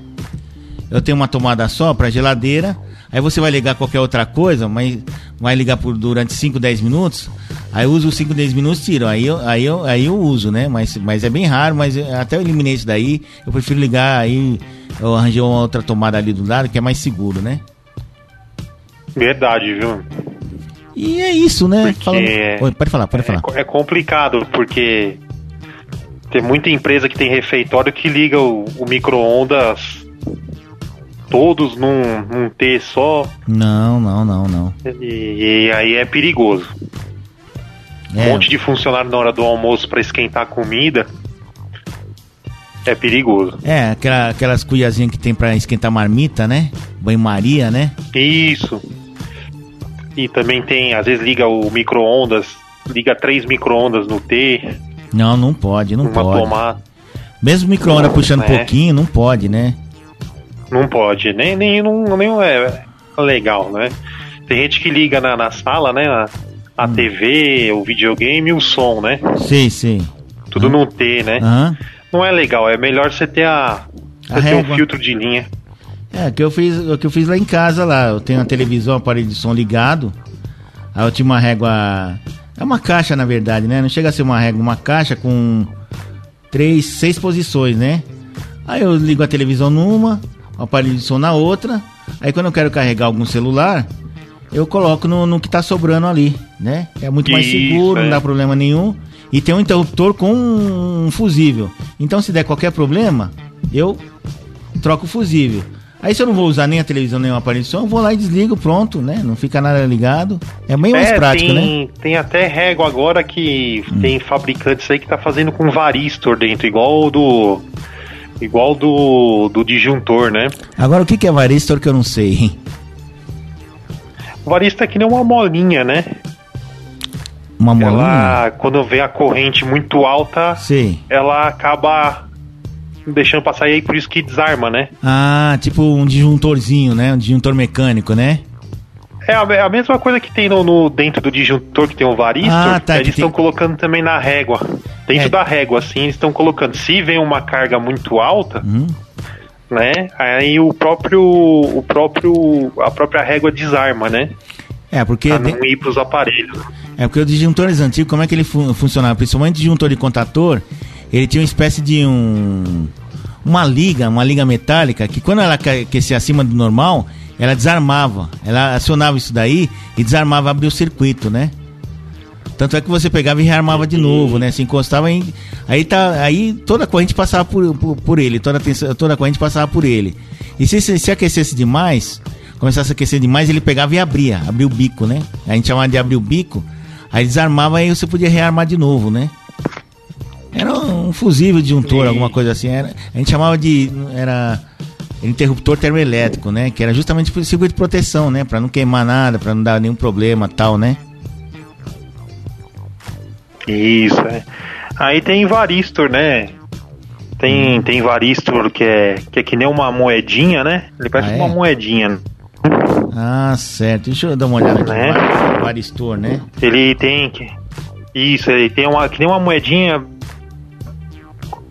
Eu tenho uma tomada só para geladeira, aí você vai ligar qualquer outra coisa, mas vai ligar por durante 5, 10 minutos, aí eu uso os 5, 10 minutos tiro, aí eu, aí eu, aí eu uso, né? Mas, mas é bem raro, mas até eu eliminei isso daí, eu prefiro ligar aí, eu arranjei uma outra tomada ali do lado que é mais seguro, né? Verdade, viu? E é isso, né? Porque... Falando... Oi, pode falar, pode falar. É, é complicado, porque tem muita empresa que tem refeitório que liga o, o micro-ondas todos num, num T só. Não, não, não, não. E, e aí é perigoso. É. Um monte de funcionário na hora do almoço para esquentar a comida. É perigoso. É, aquela, aquelas cuiazinhas que tem para esquentar marmita, né? Banho-maria, né? Isso. E também tem, às vezes liga o micro-ondas, liga três micro-ondas no T. Não, não pode, não Uma pode. Tomada. Mesmo micro-ondas puxando um é. pouquinho, não pode, né? Não pode, nem, nem, não, nem é legal, né? Tem gente que liga na, na sala, né? A, a hum. TV, o videogame e o som, né? Sim, sim. Tudo hum. no T, né? Uhum. Não é legal, é melhor você ter a. Você a ter um filtro de linha. É, o que eu fiz, o que eu fiz lá em casa lá. Eu tenho a televisão, aparelho de som ligado. Aí eu tinha uma régua. É uma caixa, na verdade, né? Não chega a ser uma régua, uma caixa com três, seis posições, né? Aí eu ligo a televisão numa, o aparelho de som na outra. Aí quando eu quero carregar algum celular, eu coloco no, no que tá sobrando ali, né? É muito mais Isso, seguro, é. não dá problema nenhum. E tem um interruptor com um fusível. Então se der qualquer problema, eu troco o fusível. Aí se eu não vou usar nem a televisão nem o aparelho de som, eu vou lá e desligo, pronto, né? Não fica nada ligado. É bem mais É, prático, né? Hum. tem, tem até régua agora que tem fabricantes aí que tá fazendo com varistor dentro, igual do. Igual do, do disjuntor, né? Agora o que que é varistor que eu não sei, hein? Varistor é que nem uma molinha, né? Uma molinha? Ela, quando vê a corrente muito alta, Sei. ela acaba deixando passar e aí por isso que desarma, né? Ah, tipo um disjuntorzinho, né? Um disjuntor mecânico, né? É a, é mesma coisa que tem no, no- dentro do disjuntor que tem o varistor, Ah, tá, eles tem- estão colocando também na régua. Dentro É. da régua, assim, eles estão colocando. Se vem uma carga muito alta, Hum. né? Aí o próprio. O próprio. A própria régua desarma, né? É, porque Pra não ir pros aparelhos. É porque os disjuntores antigos, como é que ele fun funcionava? Principalmente o disjuntor de contator, ele tinha uma espécie de um. Uma liga, uma liga metálica, que quando ela aquecia acima do normal, ela desarmava. Ela acionava isso daí e desarmava, abria o circuito, né? Tanto é que você pegava e rearmava de novo, né? Se encostava em. Aí, tá, aí toda a corrente passava por, por, por ele, toda a, tensão- toda a corrente passava por ele. E se, se, se aquecesse demais, começasse a aquecer demais, ele pegava e abria, abria o bico, né? A gente chamava de abrir o bico, aí desarmava e você podia rearmar de novo, né? Era um fusível disjuntor, Sim. alguma coisa assim. Era, a gente chamava de. Era interruptor termoelétrico, né? Que era justamente por circuito de proteção, né? Pra não queimar nada, pra não dar nenhum problema tal, né? Isso, é. Aí tem varistor, né? Tem, tem varistor que é, que é que nem uma moedinha, né? Ele parece Ah, é? uma moedinha. Ah, certo. Deixa eu dar uma olhada aqui. Né? Var- Varistor, né? Ele tem que. Isso, ele tem uma. Que nem uma moedinha.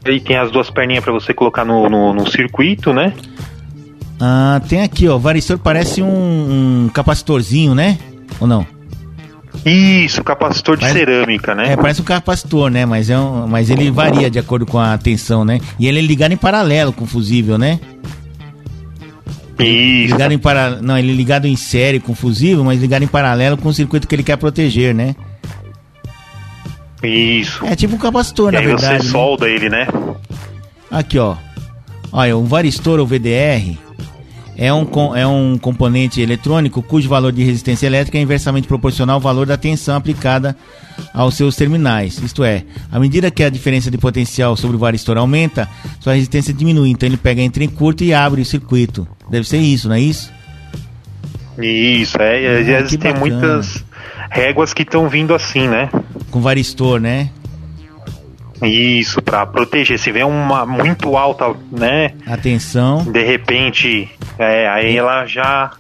Ele tem as duas perninhas pra você colocar no, no, no circuito, né? Ah, tem aqui, ó. Varistor parece um, um capacitorzinho, né? Ou não? Isso, capacitor de Parece- cerâmica, né? É, parece um capacitor, né? Mas, é um, mas ele varia de acordo com a tensão, né? E ele é ligado em paralelo com o fusível, né? Isso. Ligado em para... Não, ele é ligado em série com o fusível, mas ligado em paralelo com o circuito que ele quer proteger, né? Isso. É tipo um capacitor, E na aí verdade. você né? solda ele, né? Aqui, ó. Olha, um varistor ou VDR é um, é um componente eletrônico cujo valor de resistência elétrica é inversamente proporcional ao valor da tensão aplicada aos seus terminais. Isto é, à medida que a diferença de potencial sobre o varistor aumenta, sua resistência diminui. Então ele pega entre em curto e abre o circuito. Deve ser isso, não é isso? Isso, é. Às Ah, vezes que tem muitas réguas que estão vindo assim, né? Com varistor, né? Isso, pra proteger. Se vem uma muito alta, né? Atenção. De repente, é, aí ela já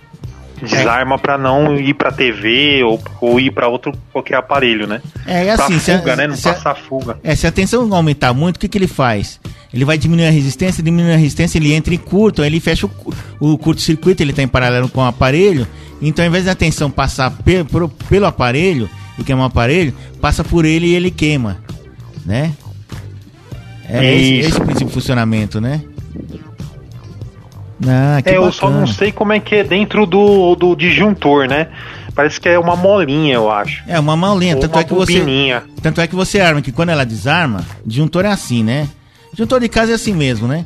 desarma pra não ir pra TV ou, ou ir pra outro qualquer aparelho, né? É, é Pra assim, se a- fuga, né? Não se a- passar fuga. É, se a tensão aumentar muito, o que, que ele faz? Ele vai diminuir a resistência, diminuir a resistência, ele entra em curto, aí ele fecha o, o curto-circuito, ele está em paralelo com o aparelho, então ao invés da tensão passar pe- pro- pelo aparelho e queimar o aparelho, passa por ele e ele queima, né? É esse, Isso. esse o princípio de funcionamento, né? Ah, É, eu só bacana. não sei como é que é dentro do, do disjuntor, né? Parece que é uma molinha, eu acho. É, uma molinha, Ou tanto uma é que você... Tanto é que você arma que quando ela desarma, disjuntor é assim, né? Disjuntor de casa é assim mesmo, né?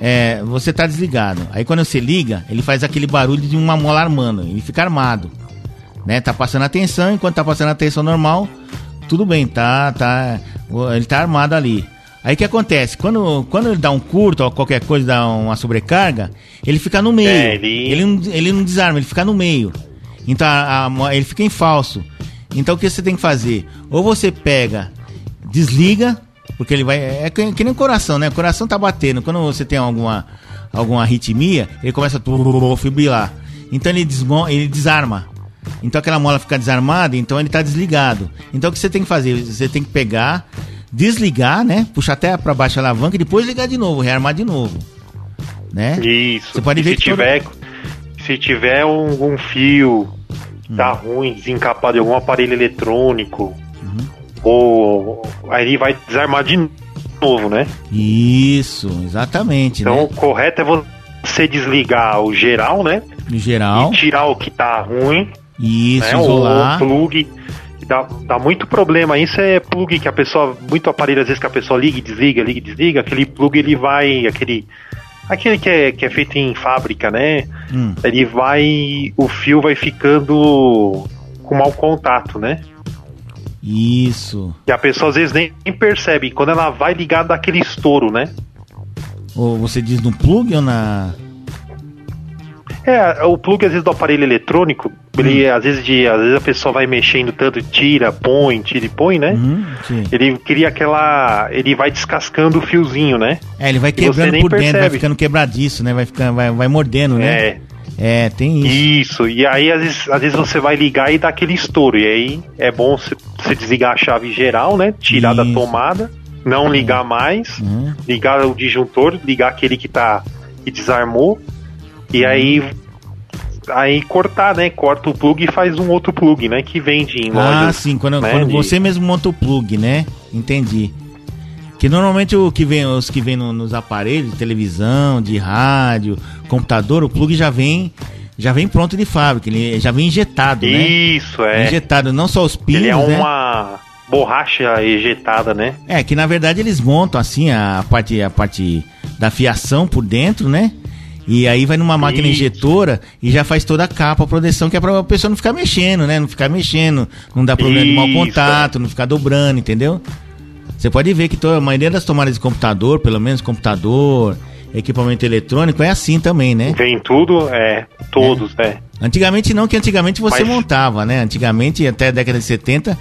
É, você tá desligado. Aí quando você liga, ele faz aquele barulho de uma mola armando. Ele fica armado. Né? Tá passando a tensão, enquanto tá passando a tensão normal, tudo bem, tá, tá. Ele tá armado ali. Aí o que acontece? Quando, quando ele dá um curto ou qualquer coisa, dá uma sobrecarga, ele fica no meio. É, ele- ele... não, ele não desarma, ele fica no meio. Então a- a ele fica em falso. Então o que você tem que fazer? Ou você pega, desliga, porque ele vai. É que, que nem o coração, né? O coração tá batendo. Quando você tem alguma, alguma arritmia, ele começa a fibrilar. Então ele, desmo, ele desarma. Então aquela mola fica desarmada, então ele tá desligado. Então o que você tem que fazer? Você tem que pegar, desligar, né? Puxar até para baixo a alavanca e depois ligar de novo, rearmar de novo. Né? Isso. Você pode E ver se que todo- tiver, se tiver um, um fio hum. tá ruim, desencapado de algum aparelho eletrônico, uhum. ou aí vai desarmar de novo, né? Isso, exatamente. Então né? o correto é você desligar o geral, né? O geral. E tirar o que tá ruim. Isso, né? isolar. O plug dá, dá muito problema. Isso é plug que a pessoa, muito aparelho às vezes que a pessoa liga e desliga, liga e desliga, aquele plug ele vai, aquele aquele que é, que é feito em fábrica, né? Hum. Ele vai, o fio vai ficando com mau contato, né? Isso. E a pessoa às vezes nem percebe. Quando ela vai ligar, dá aquele estouro, né? Ou você diz no plug ou na. É, o plug às vezes do aparelho eletrônico, ele hum. às vezes de, às vezes a pessoa vai mexendo tanto, tira, põe, tira e põe, né? Uhum, ele cria aquela, ele vai descascando o fiozinho, né? É, ele vai quebrando por percebe. dentro, vai ficando quebradiço, né? Vai ficando, vai, vai mordendo, né? É. É, tem isso. Isso, e aí às vezes, às vezes você vai ligar e dá aquele estouro, e aí é bom você desligar a chave geral, né? Tirar isso. da tomada, não é. ligar mais, uhum. ligar o disjuntor, ligar aquele que tá que desarmou e aí aí cortar, né? Corta o plug e faz um outro plug, né? Que vende em lojas. Ah, sim, quando, né? quando você mesmo monta o plug, né? Entendi. Que normalmente o que vem, os que vem no, nos aparelhos, de televisão, de rádio, computador, o plug já vem já vem pronto de fábrica, ele já vem injetado, Isso, né? Isso, é. Injetado, não só os pinos, Ele é né? uma borracha ejetada, né? É, que na verdade eles montam assim a parte a parte da fiação por dentro, né? E aí vai numa máquina Isso. injetora e já faz toda a capa, a proteção, que é pra pessoa não ficar mexendo, né? Não ficar mexendo, não dar problema Isso. de mau contato, não ficar dobrando, entendeu? Você pode ver que toda, a maioria das tomadas de computador, pelo menos computador, equipamento eletrônico, é assim também, né? Vem tudo, é, todos, é. é. Antigamente não, que antigamente você Mas... montava, né? Antigamente, até a década de 70,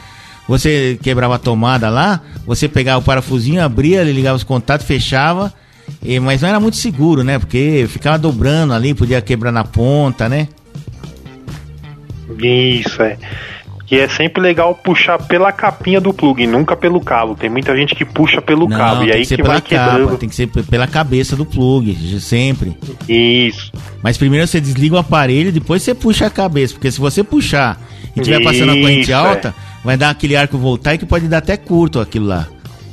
você quebrava a tomada lá, você pegava o parafusinho, abria, ligava os contatos, fechava e, mas não era muito seguro, né? Porque ficava dobrando ali, podia quebrar na ponta, né? Isso, é. E é sempre legal puxar pela capinha do plug, nunca pelo cabo. Tem muita gente que puxa pelo não, cabo e aí que, que vai quebrando. Capa, tem que ser pela cabeça do plug, sempre. Isso. Mas primeiro você desliga o aparelho, depois você puxa a cabeça, porque se você puxar e estiver passando a corrente alta, é. vai dar aquele arco voltar que pode dar até curto aquilo lá.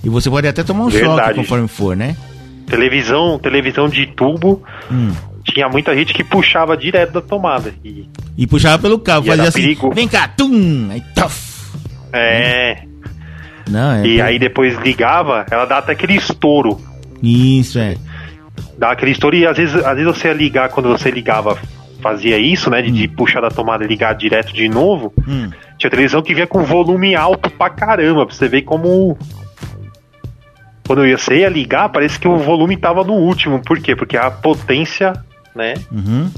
E você pode até tomar um Verdade. choque conforme for, né? Televisão, televisão de tubo. Hum. Tinha muita gente que puxava direto da tomada. E, e puxava pelo cabo, fazia assim, perigo. vem cá, tum, aí tof. É. Não, é e aí depois ligava, ela dá até aquele estouro. Isso, é. Dá aquele estouro e às vezes, às vezes você ia ligar, quando você ligava, fazia isso, né? De, hum. de puxar da tomada e ligar direto de novo. Hum. Tinha televisão que vinha com volume alto pra caramba, pra você ver como quando você ia ligar, parece que o volume tava no último. Por quê? Porque a potência, né? Uhum.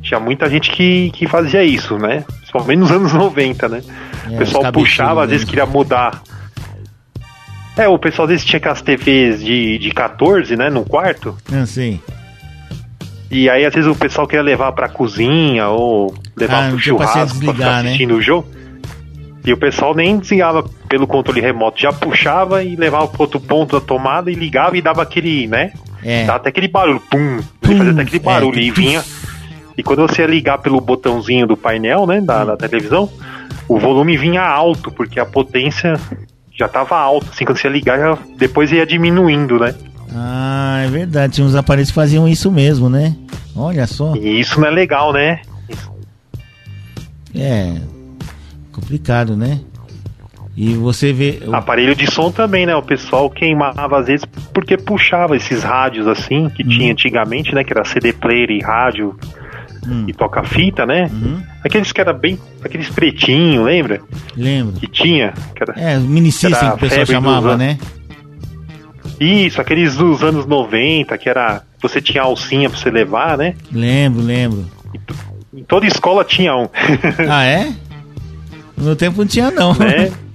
Tinha muita gente que, que fazia isso, né? Principalmente nos anos 90, né? É, o pessoal puxava, às vezes queria mudar. É, o pessoal às vezes tinha aquelas TVs de, de 14, né? No quarto. Ah, sim. E aí, às vezes, o pessoal queria levar pra cozinha ou levar ah, pro churrasco pra ficar né? assistindo né? o jogo. E o pessoal nem desligava pelo controle remoto, já puxava e levava pro outro ponto da tomada e ligava e dava aquele, né? É. Dava até aquele barulho, pum, pum fazia até aquele barulho é, e vinha. E quando você ia ligar pelo botãozinho do painel, né, da, da televisão, o volume vinha alto, porque a potência já tava alta, assim, quando você ia ligar, já, depois ia diminuindo, né? Ah, é verdade, tinha uns aparelhos que faziam isso mesmo, né? Olha só. E isso não é legal, né? É, complicado, né? E você vê. Aparelho de som também, né? O pessoal queimava às vezes porque puxava esses rádios assim, que hum. tinha antigamente, né? Que era CD player e rádio hum. e toca-fita, né? Uhum. Aqueles que era bem. Aqueles pretinhos, lembra? Lembro. Que tinha. Que era, é, mini que, que o pessoal chamava, né? Isso, aqueles dos anos 90, que era. Você tinha alcinha pra você levar, né? Lembro, lembro. Em toda escola tinha um. ah, é? No meu tempo não tinha, não. Né? É.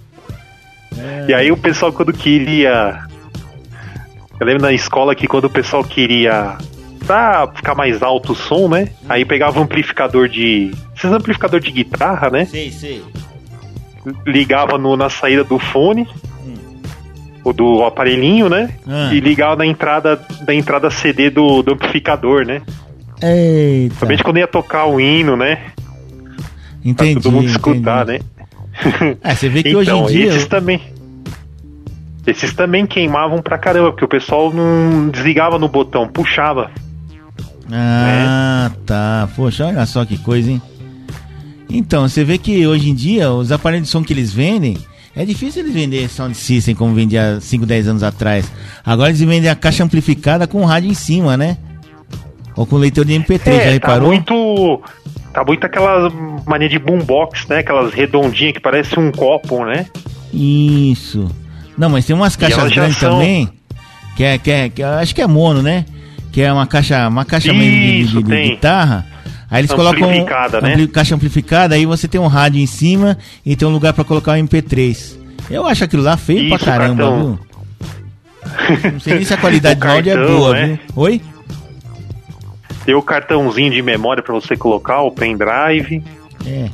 E aí o pessoal quando queria. Eu lembro na escola que quando o pessoal queria. Pra ficar mais alto o som, né? Aí pegava um amplificador de. Esses amplificador de guitarra, né? Sei, sei. Ligava no, na saída do fone. Hum. O do aparelhinho, né? Ah. E ligava na entrada da entrada CD do, do amplificador, né? Eita. Somente quando ia tocar o hino, né? Entendi. Pra todo mundo escutar, entendi. né? É, você vê que então, hoje em então, dia. Esses também. Esses também queimavam pra caramba, porque o pessoal não desligava no botão, puxava. Ah, né? tá. Poxa, olha só que coisa, hein? Então, você vê que hoje em dia os aparelhos de som que eles vendem, é difícil eles vender sound system como vendia 5, 10 anos atrás. Agora eles vendem a caixa amplificada com rádio em cima, né? Ou com leitor de MP3, é, já tá reparou? Tá muito, tá muito aquela mania de boombox, né? Aquelas redondinhas que parece um copo, né? Isso. Não, mas tem umas caixas grandes são... também, que é, que é, que é, acho que é mono, né? Que é uma caixa, uma caixa Isso, de, de, de guitarra Aí eles colocam né? ampli caixa amplificada, aí você tem um rádio em cima e tem um lugar para colocar o MP3. Eu acho aquilo lá feio Isso, pra caramba, cartão. viu? Não sei nem se a qualidade do áudio é boa, né? viu? Oi? Tem o cartãozinho de memória para você colocar, o pendrive. É.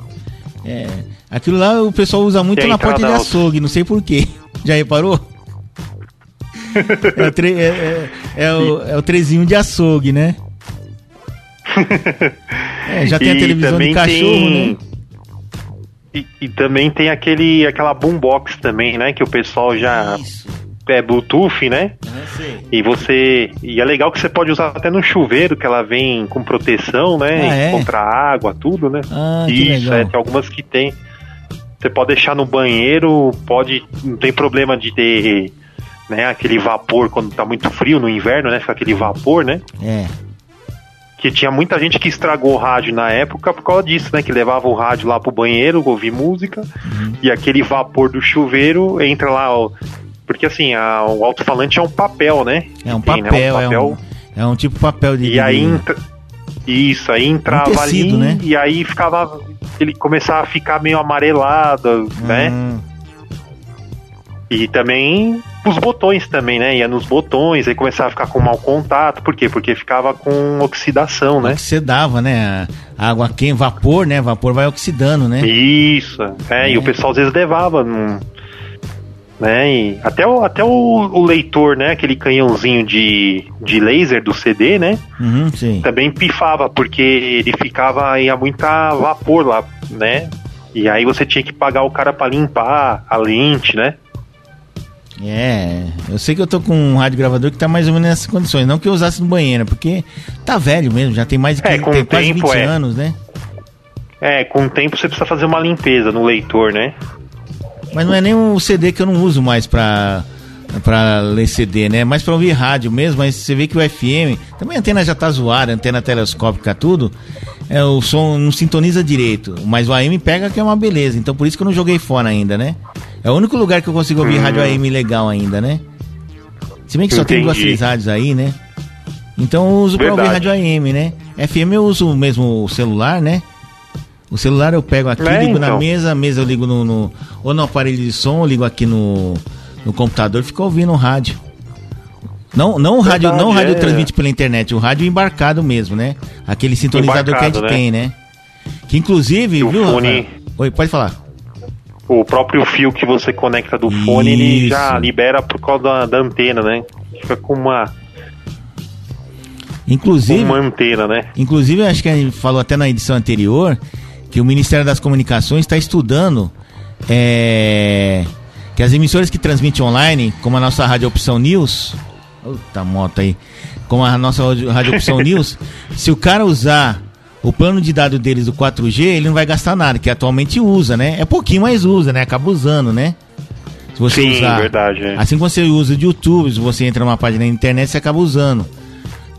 É. Aquilo lá o pessoal usa muito na porta de açougue, não sei porquê. Já reparou? é, o tre... é, é, é, o, é o trezinho de açougue, né? é, já tem e a televisão de cachorro, tem... né? E, e, também tem aquele, aquela boombox também, né? Que o pessoal já. Isso. É Bluetooth, né? e você. E é legal que você pode usar até no chuveiro, que ela vem com proteção, né? Ah, é? Contra água, tudo, né? Ah, Isso, é, tem algumas que tem. Você pode deixar no banheiro, pode. Não tem problema de ter né, aquele vapor quando tá muito frio no inverno, né? Fica aquele vapor, né? É que tinha muita gente que estragou o rádio na época por causa disso, né? Que levava o rádio lá pro banheiro, ouvir música, uhum. e aquele vapor do chuveiro entra lá, ó, porque assim, a, o alto-falante é um papel, né? É um Tem, papel, né? um papel, é um, é um tipo papel de. E aí entra, isso, aí entrava um tecido, ali né? e aí ficava. Ele começava a ficar meio amarelado, né? Hum. E também os botões também, né? Ia nos botões, aí começava a ficar com mau contato. Por quê? Porque ficava com oxidação, né? Oxidava, né? A água quente, vapor, né? Vapor vai oxidando, né? Isso, é, é. e o pessoal às vezes levava num, né? E até o, até o, o, leitor, né? Aquele canhãozinho de, de laser do CD, né? Uhum, também pifava, porque ele ficava, ia muita vapor lá, né? E aí você tinha que pagar o cara para limpar a lente, né? É, eu sei que eu tô com um rádio gravador que tá mais ou menos nessas condições. Não que eu usasse no banheiro, porque tá velho mesmo, já tem mais de é, tem tempo, quase 20 é. anos, né? É, com o tempo você precisa fazer uma limpeza no leitor, né? Mas não é nem um CD que eu não uso mais pra, pra ler CD, né? Mais pra ouvir rádio mesmo, mas você vê que o FM, também a antena já tá zoada, antena telescópica, tudo. É, o som não sintoniza direito, mas o AM pega que é uma beleza. Então por isso que eu não joguei fora ainda, né? É o único lugar que eu consigo ouvir hum. rádio AM legal ainda, né? Se bem que só tem duas, três rádios aí, né? Então eu uso Verdade. pra ouvir rádio AM, né? FM eu uso mesmo o celular, né? O celular eu pego aqui, é, ligo então. na mesa, a mesa eu ligo no, no, ou no aparelho de som, eu ligo aqui no, no computador fico ouvindo o rádio. Não, não o rádio, não o rádio é, transmite pela internet, o rádio embarcado mesmo, né? Aquele sintonizador que a gente né? tem, né? Que inclusive, viu? Fone... Oi, pode falar o próprio fio que você conecta do fone, Isso. ele já libera por causa da, da, antena, né? Fica com uma. Inclusive. Uma antena, né? Inclusive, acho que a gente falou até na edição anterior que o Ministério das Comunicações está estudando é, que as emissoras que transmitem online, como a nossa Rádio Opção News. Puta moto aí. Como a nossa Rádio Opção News, se o cara usar o plano de dados deles do 4G, ele não vai gastar nada, que atualmente usa, né? É pouquinho, mas usa, né? Acaba usando, né? Se você Sim, usar, verdade. É. Assim como você usa de YouTube, se você entra numa página na internet, você acaba usando.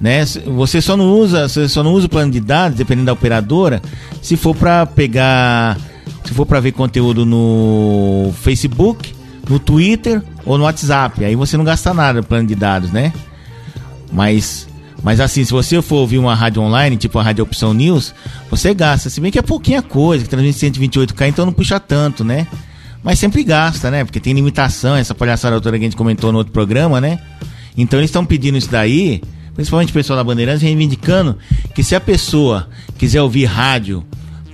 Né? Você só não usa, você só não usa o plano de dados, dependendo da operadora, se for para pegar, se for para ver conteúdo no Facebook, no Twitter ou no WhatsApp. Aí você não gasta nada no plano de dados, né? Mas mas assim, se você for ouvir uma rádio online, tipo a Rádio Opção News, você gasta. Se bem que é pouquinha coisa, que transmite 128K, então não puxa tanto, né? Mas sempre gasta, né? Porque tem limitação, essa palhaçada autora que a gente comentou no outro programa, né? Então eles estão pedindo isso daí, principalmente o pessoal da Bandeirantes, reivindicando que se a pessoa quiser ouvir rádio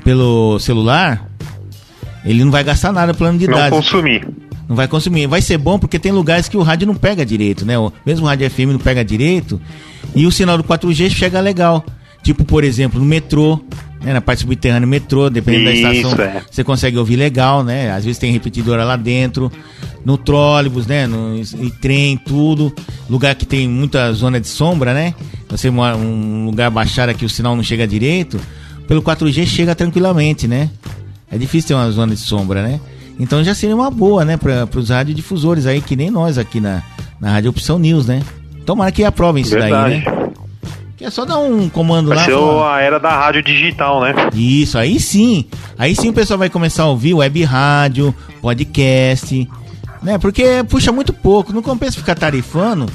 pelo celular, ele não vai gastar nada plano de dados. Não consumir. Não vai consumir. Vai ser bom porque tem lugares que o rádio não pega direito, né? Mesmo o rádio FM não pega direito. E o sinal do 4G chega legal. Tipo, por exemplo, no metrô, né, na parte subterrânea do metrô, dependendo Isso, da estação, é. você consegue ouvir legal, né? Às vezes tem repetidora lá dentro, no trólebus, né? No em trem, tudo. Lugar que tem muita zona de sombra, né? Você mora um lugar baixado que o sinal não chega direito, pelo 4G chega tranquilamente, né? É difícil ter uma zona de sombra, né? Então já seria uma boa, né, para os radiodifusores aí, que nem nós aqui na, na Rádio Opção News, né? Tomara que aprovem isso Verdade. daí, né? Que é só dar um comando lá. Ser a era da rádio digital, né? Isso, aí sim. Aí sim o pessoal vai começar a ouvir web rádio, podcast, né? Porque puxa muito pouco, não compensa ficar tarifando.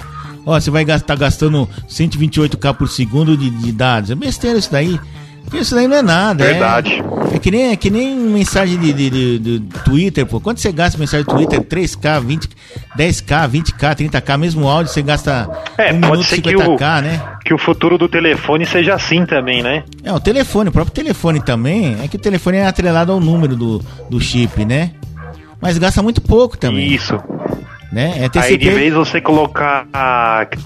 Ó, você vai gastar gastando 128k por segundo de, de dados. É besteira isso daí. Porque isso daí não é nada. É- Verdade. É, é que, nem, é que nem mensagem de, de, de, de Twitter, pô. Quanto você gasta mensagem de Twitter? 3K, 20, 10K, 20K, 30K, mesmo áudio, você gasta é, um pode minuto, ser 50K, que o, né? Que o futuro do telefone seja assim também, né? É, o telefone, o próprio telefone também. É que o telefone é atrelado ao número do, do chip, né? Mas gasta muito pouco também. Isso. Né? É TCP... Aí de vez você colocar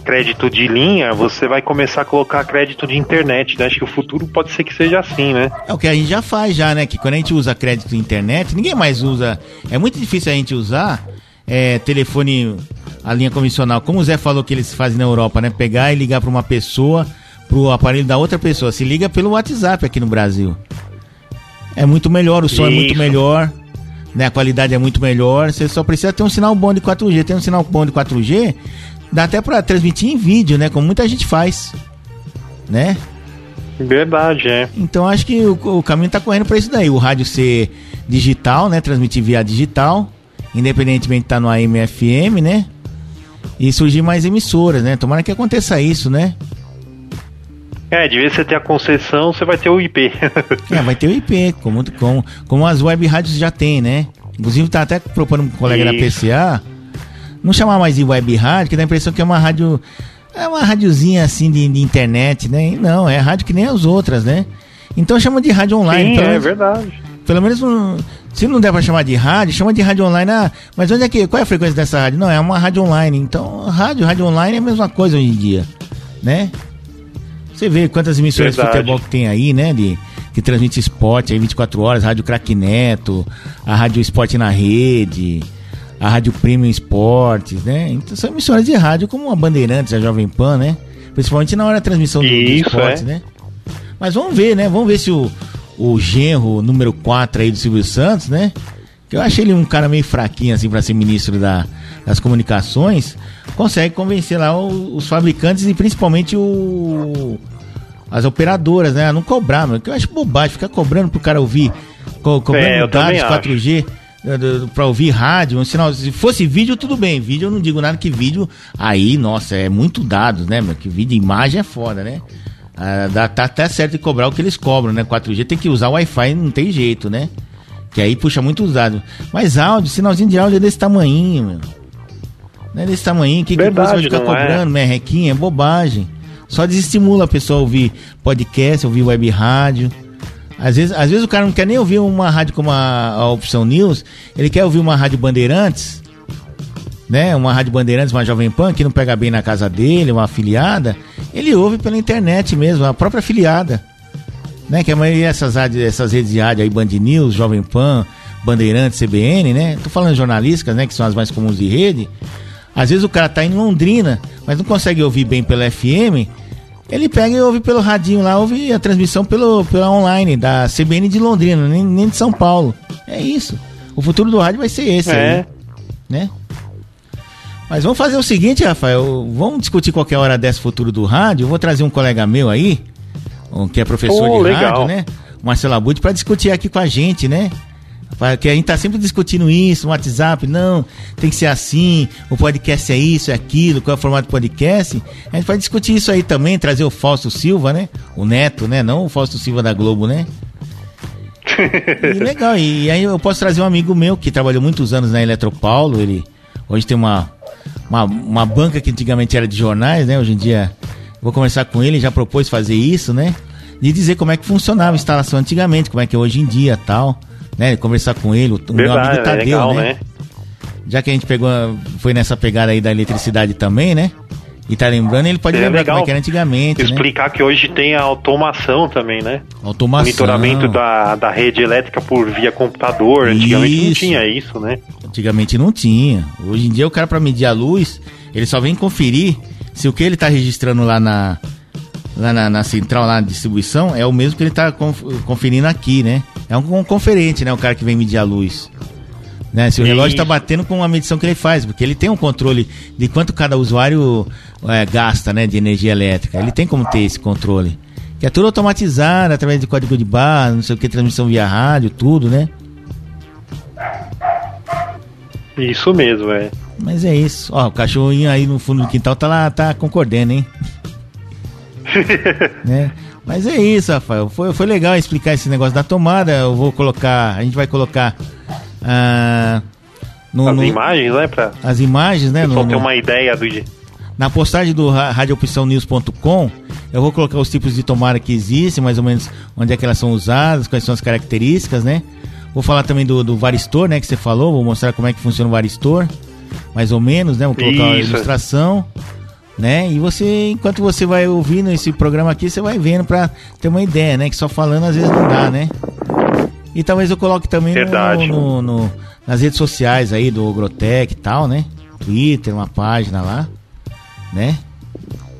crédito de linha, você vai começar a colocar crédito de internet, né? Acho que o futuro pode ser que seja assim, né? É o que a gente já faz já, né? Que quando a gente usa crédito de internet, ninguém mais usa. É muito difícil a gente usar é, telefone, a linha convencional. Como o Zé falou que eles fazem na Europa, né? Pegar e ligar para uma pessoa, pro aparelho da outra pessoa. Se liga pelo WhatsApp aqui no Brasil. É muito melhor, o som Isso. é muito melhor né? A qualidade é muito melhor. Você só precisa ter um sinal bom de 4G. Tem um sinal bom de 4G, dá até para transmitir em vídeo, né? Como muita gente faz, né? Verdade, é. Então acho que o, o caminho tá correndo para isso daí. O rádio ser digital, né? Transmitir via digital, independentemente de tá no AM FM, né? E surgir mais emissoras, né? Tomara que aconteça isso, né? É, de vez você ter a concessão, você vai ter o IP. é, vai ter o IP, como, como, como as web rádios já tem, né? Inclusive tá até propondo um colega Isso. da PCA não chamar mais de web rádio, que dá a impressão que é uma rádio. É uma rádiozinha assim de, de, internet, né? Não, é rádio que nem as outras, né? Então chama de rádio online. Sim, é menos, verdade. Pelo menos se não der pra chamar de rádio, chama de rádio online. Ah, mas onde é que. Qual é a frequência dessa rádio? Não, é uma rádio online. Então, rádio, rádio online é a mesma coisa hoje em dia, né? Você vê quantas emissoras Verdade. de futebol que tem aí, né? De, que transmite esporte aí 24 horas, Rádio Crack Neto, a Rádio Esporte na Rede, a Rádio Premium Esportes, né? Então são emissoras de rádio como a Bandeirantes, a Jovem Pan, né? Principalmente na hora da transmissão do, Isso, do esporte, é. né? Mas vamos ver, né? Vamos ver se o, o genro número 4 aí do Silvio Santos, né? Eu achei ele um cara meio fraquinho assim para ser ministro da, das comunicações, consegue convencer lá os, fabricantes e principalmente o as operadoras, né, a não cobrar, mano, que eu acho bobagem ficar cobrando pro cara ouvir, co cobrando é, dados 4G para ouvir rádio, um sinal, se fosse vídeo tudo bem, vídeo eu não digo nada que vídeo aí, nossa, é muito dados, né, meu, que vídeo e imagem é foda, né? Ah, dá, tá até certo de cobrar o que eles cobram, né? 4G tem que usar Wi-Fi, não tem jeito, né? Que aí puxa muito os dados. Mas áudio, sinalzinho de áudio é desse tamanho, meu. Não é desse tamanho, que, Verdade, que você vai ficar é. cobrando, é. merrequinha, é bobagem. Só desestimula a pessoa a ouvir podcast, ouvir web rádio. Às vezes, às vezes o cara não quer nem ouvir uma rádio como a, a Opção News, ele quer ouvir uma rádio Bandeirantes, né? Uma rádio Bandeirantes, uma Jovem Pan, que não pega bem na casa dele, uma afiliada. Ele ouve pela internet mesmo, a própria afiliada. Né? Que a maioria dessas, rádios, essas redes de rádio aí, Band News, Jovem Pan, Bandeirantes, CBN, né? Tô falando jornalísticas, né? Que são as mais comuns de rede. Às vezes o cara tá em Londrina, mas não consegue ouvir bem pela FM. Ele pega e ouve pelo radinho lá, ouve a transmissão pelo, pela online da CBN de Londrina, nem, nem de São Paulo. É isso. O futuro do rádio vai ser esse é. aí, né? Mas vamos fazer o seguinte, Rafael, vamos discutir qualquer hora dessa futuro do rádio. Eu vou trazer um colega meu aí, que é professor oh, de legal. rádio, né? Marcelo Abud, para discutir aqui com a gente, né? Porque a gente tá sempre discutindo isso no WhatsApp, não, tem que ser assim, o podcast é isso, é aquilo, qual é o formato do podcast. A gente vai discutir isso aí também, trazer o Fausto Silva, né? O Neto, né? Não o Fausto Silva da Globo, né? e legal, e aí eu posso trazer um amigo meu que trabalhou muitos anos na Eletropaulo, ele hoje tem uma, uma, uma banca que antigamente era de jornais, né? Hoje em dia vou conversar com ele, já propôs fazer isso, né? De dizer como é que funcionava a instalação antigamente, como é que é hoje em dia tal né? Conversar com ele, o Verdade, meu amigo Tadeu, é legal, né? né? Já que a gente pegou, foi nessa pegada aí da eletricidade também, né? E tá lembrando, ele pode Seria lembrar legal como é que era antigamente, né? Explicar que hoje tem a automação também, né? Automação. Monitoramento da, da rede elétrica por via computador. Antigamente não Isso. tinha isso, né? Antigamente não tinha. Hoje em dia o cara para medir a luz, ele só vem conferir se o que ele tá registrando lá na lá na, na central lá de distribuição é o mesmo que ele tá conf- conferindo aqui, né? É um, um conferente, né, o cara que vem medir a luz. Né? Se o relógio está batendo com a medição que ele faz, porque ele tem um controle de quanto cada usuário é, gasta, né, de energia elétrica. Ele tem como ter esse controle. Que é tudo automatizado, através de código de barra, não sei o que, transmissão via rádio, tudo, né? Isso mesmo, é. Mas é isso. Ó, o cachorrinho aí no fundo do quintal tá lá, tá concordando, hein? né? Mas é isso, Rafael. Foi, foi legal explicar esse negócio da tomada. Eu vou colocar. A gente vai colocar. ah, no- As no- imagens, né? Pra as imagens, né? pessoal ter uma ideia do. na postagem do ra- radioopçãonews.com, eu vou colocar os tipos de tomada que existem, mais ou menos onde é que elas são usadas, quais são as características, né? Vou falar também do, do varistor, né, que você falou, vou mostrar como é que funciona o varistor, mais ou menos, né? Vou colocar a ilustração, né? E você, enquanto você vai ouvindo esse programa aqui, você vai vendo pra ter uma ideia, né? Que só falando às vezes não dá, né? E talvez eu coloque também no- no- no- nas redes sociais aí do Ogrotec e tal, né? Twitter, uma página lá, né?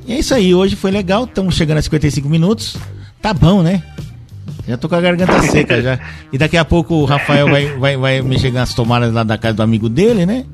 E é isso aí, hoje foi legal, estamos chegando a 55 minutos. Tá bom, né? Já tô com a garganta seca já. E daqui a pouco o Rafael vai, vai, vai mexer nas tomadas lá da casa do amigo dele, né?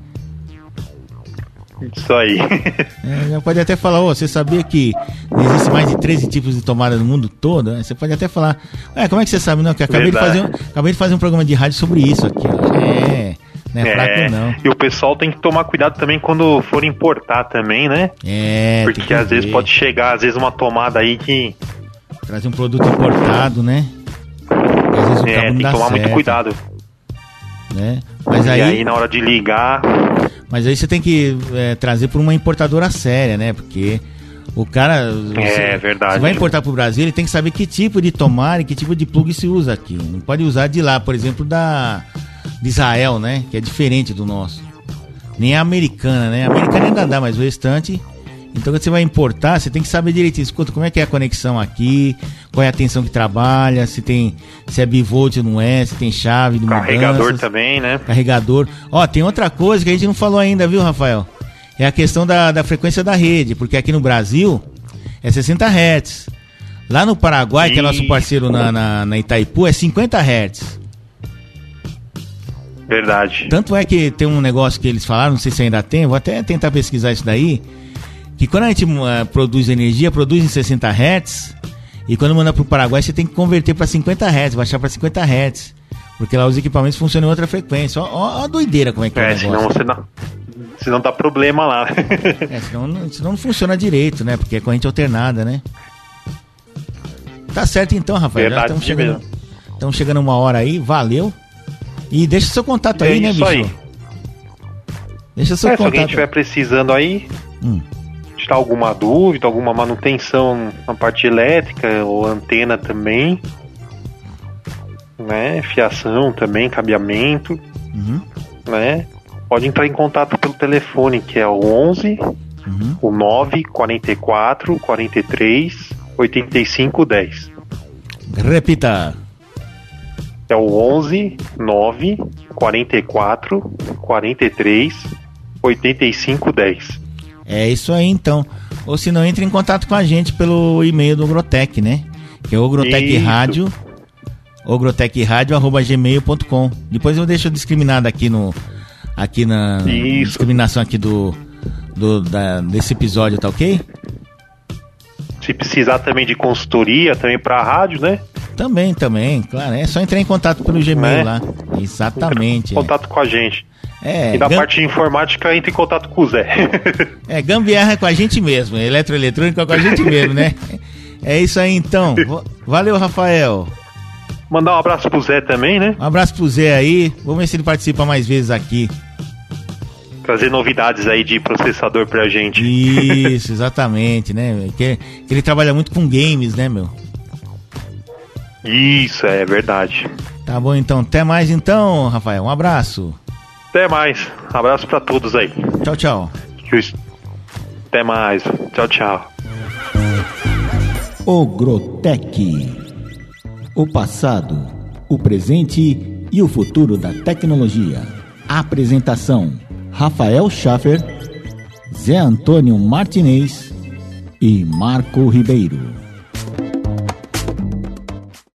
Isso aí. É, já pode até falar, ô, você sabia que existe mais de 13 tipos de tomada no mundo todo? né? Você pode até falar, é, como é que você sabe? Não, que acabei de, fazer um, acabei de fazer um programa de rádio sobre isso aqui. É, não é, fraco não. E o pessoal tem que tomar cuidado também quando for importar também, né? É, Porque que às vezes ver. pode chegar, às vezes, uma tomada aí que Trazer um produto importado, né? E às vezes o é, tem que tomar muito certo, cuidado. Né? Mas e aí, aí, na hora de ligar, mas aí você tem que é, trazer por uma importadora séria, né? Porque o cara. É, verdade. Você vai importar pro Brasil, ele tem que saber que tipo de tomada e que tipo de plug se usa aqui. Não pode usar de lá, por exemplo, da de Israel, né? Que é diferente do nosso. Nem a americana, né? A americana ainda dá, mas o restante. Então, quando você vai importar, você tem que saber direitinho. Escuta, como é que é a conexão aqui? Qual é a tensão que trabalha? Se tem, se é bivolt ou não é? Se tem chave de carregador mudanças também, né? carregador. Ó, tem outra coisa que a gente não falou ainda, viu, Rafael? É a questão da, da frequência da rede, porque aqui no Brasil é 60 Hz. Lá no Paraguai, que é nosso parceiro na, na, na Itaipu, é 50 Hz. Verdade. Tanto é que tem um negócio que eles falaram, não sei se ainda tem, vou até tentar pesquisar isso daí, que quando a gente eh, produz energia, produz em 60 Hz, e quando manda pro Paraguai, você tem que converter para 50 Hz, baixar para 50 Hz. Porque lá os equipamentos funcionam em outra frequência. Ó, ó, a doideira como é que é, É, senão você não. Senão dá problema lá. É, senão, não- senão não funciona direito, né? Porque é corrente alternada, né? Tá certo então, Rafael. Verdade estamos chegando, mesmo. estamos chegando uma hora aí, valeu. E deixa seu contato É aí, né, isso bicho? aí. Deixa seu É, se contato. alguém estiver precisando aí, Hum. Tirar alguma dúvida, alguma manutenção na parte elétrica ou antena também, né? Fiação também, cabeamento, Uhum, né? Pode entrar em contato pelo telefone que é o 11 uhum. o 9 44 43 85 10. Repita. É o 11 9 44 43 85 10. É isso aí então. Ou se não, entre em contato com a gente pelo e-mail do Ogrotec, né? Que é Ogrotec Isso. Rádio. ogrotecradio.gmail.com Depois eu deixo discriminado aqui no. Aqui na Isso. discriminação aqui do. do da, desse episódio, tá ok? Se precisar também de consultoria, também para a rádio, né? Também, também, claro. É só entrar em contato pelo Gmail Né? lá. Exatamente. Contato com a gente. É, e da gam- parte de informática, entre em contato com o Zé. é, gambiarra é com a gente mesmo. Eletroeletrônica é com a gente mesmo, né? É isso aí então. Va- Valeu, Rafael. Mandar um abraço pro Zé também, né? Um abraço pro Zé aí. Vamos ver se ele participa mais vezes aqui. Trazer novidades aí de processador pra gente. Isso, exatamente, né? Que, que ele trabalha muito com games, né, meu? Isso, é verdade. Tá bom então. Até mais então, Rafael. Um abraço. Até mais. Abraço pra todos aí. Tchau, tchau. O Até mais. Tchau, tchau. Ogrotec. O passado, o presente e o futuro da tecnologia. Apresentação: Rafael Schaffer, Zé Antônio Martinez e Marco Ribeiro.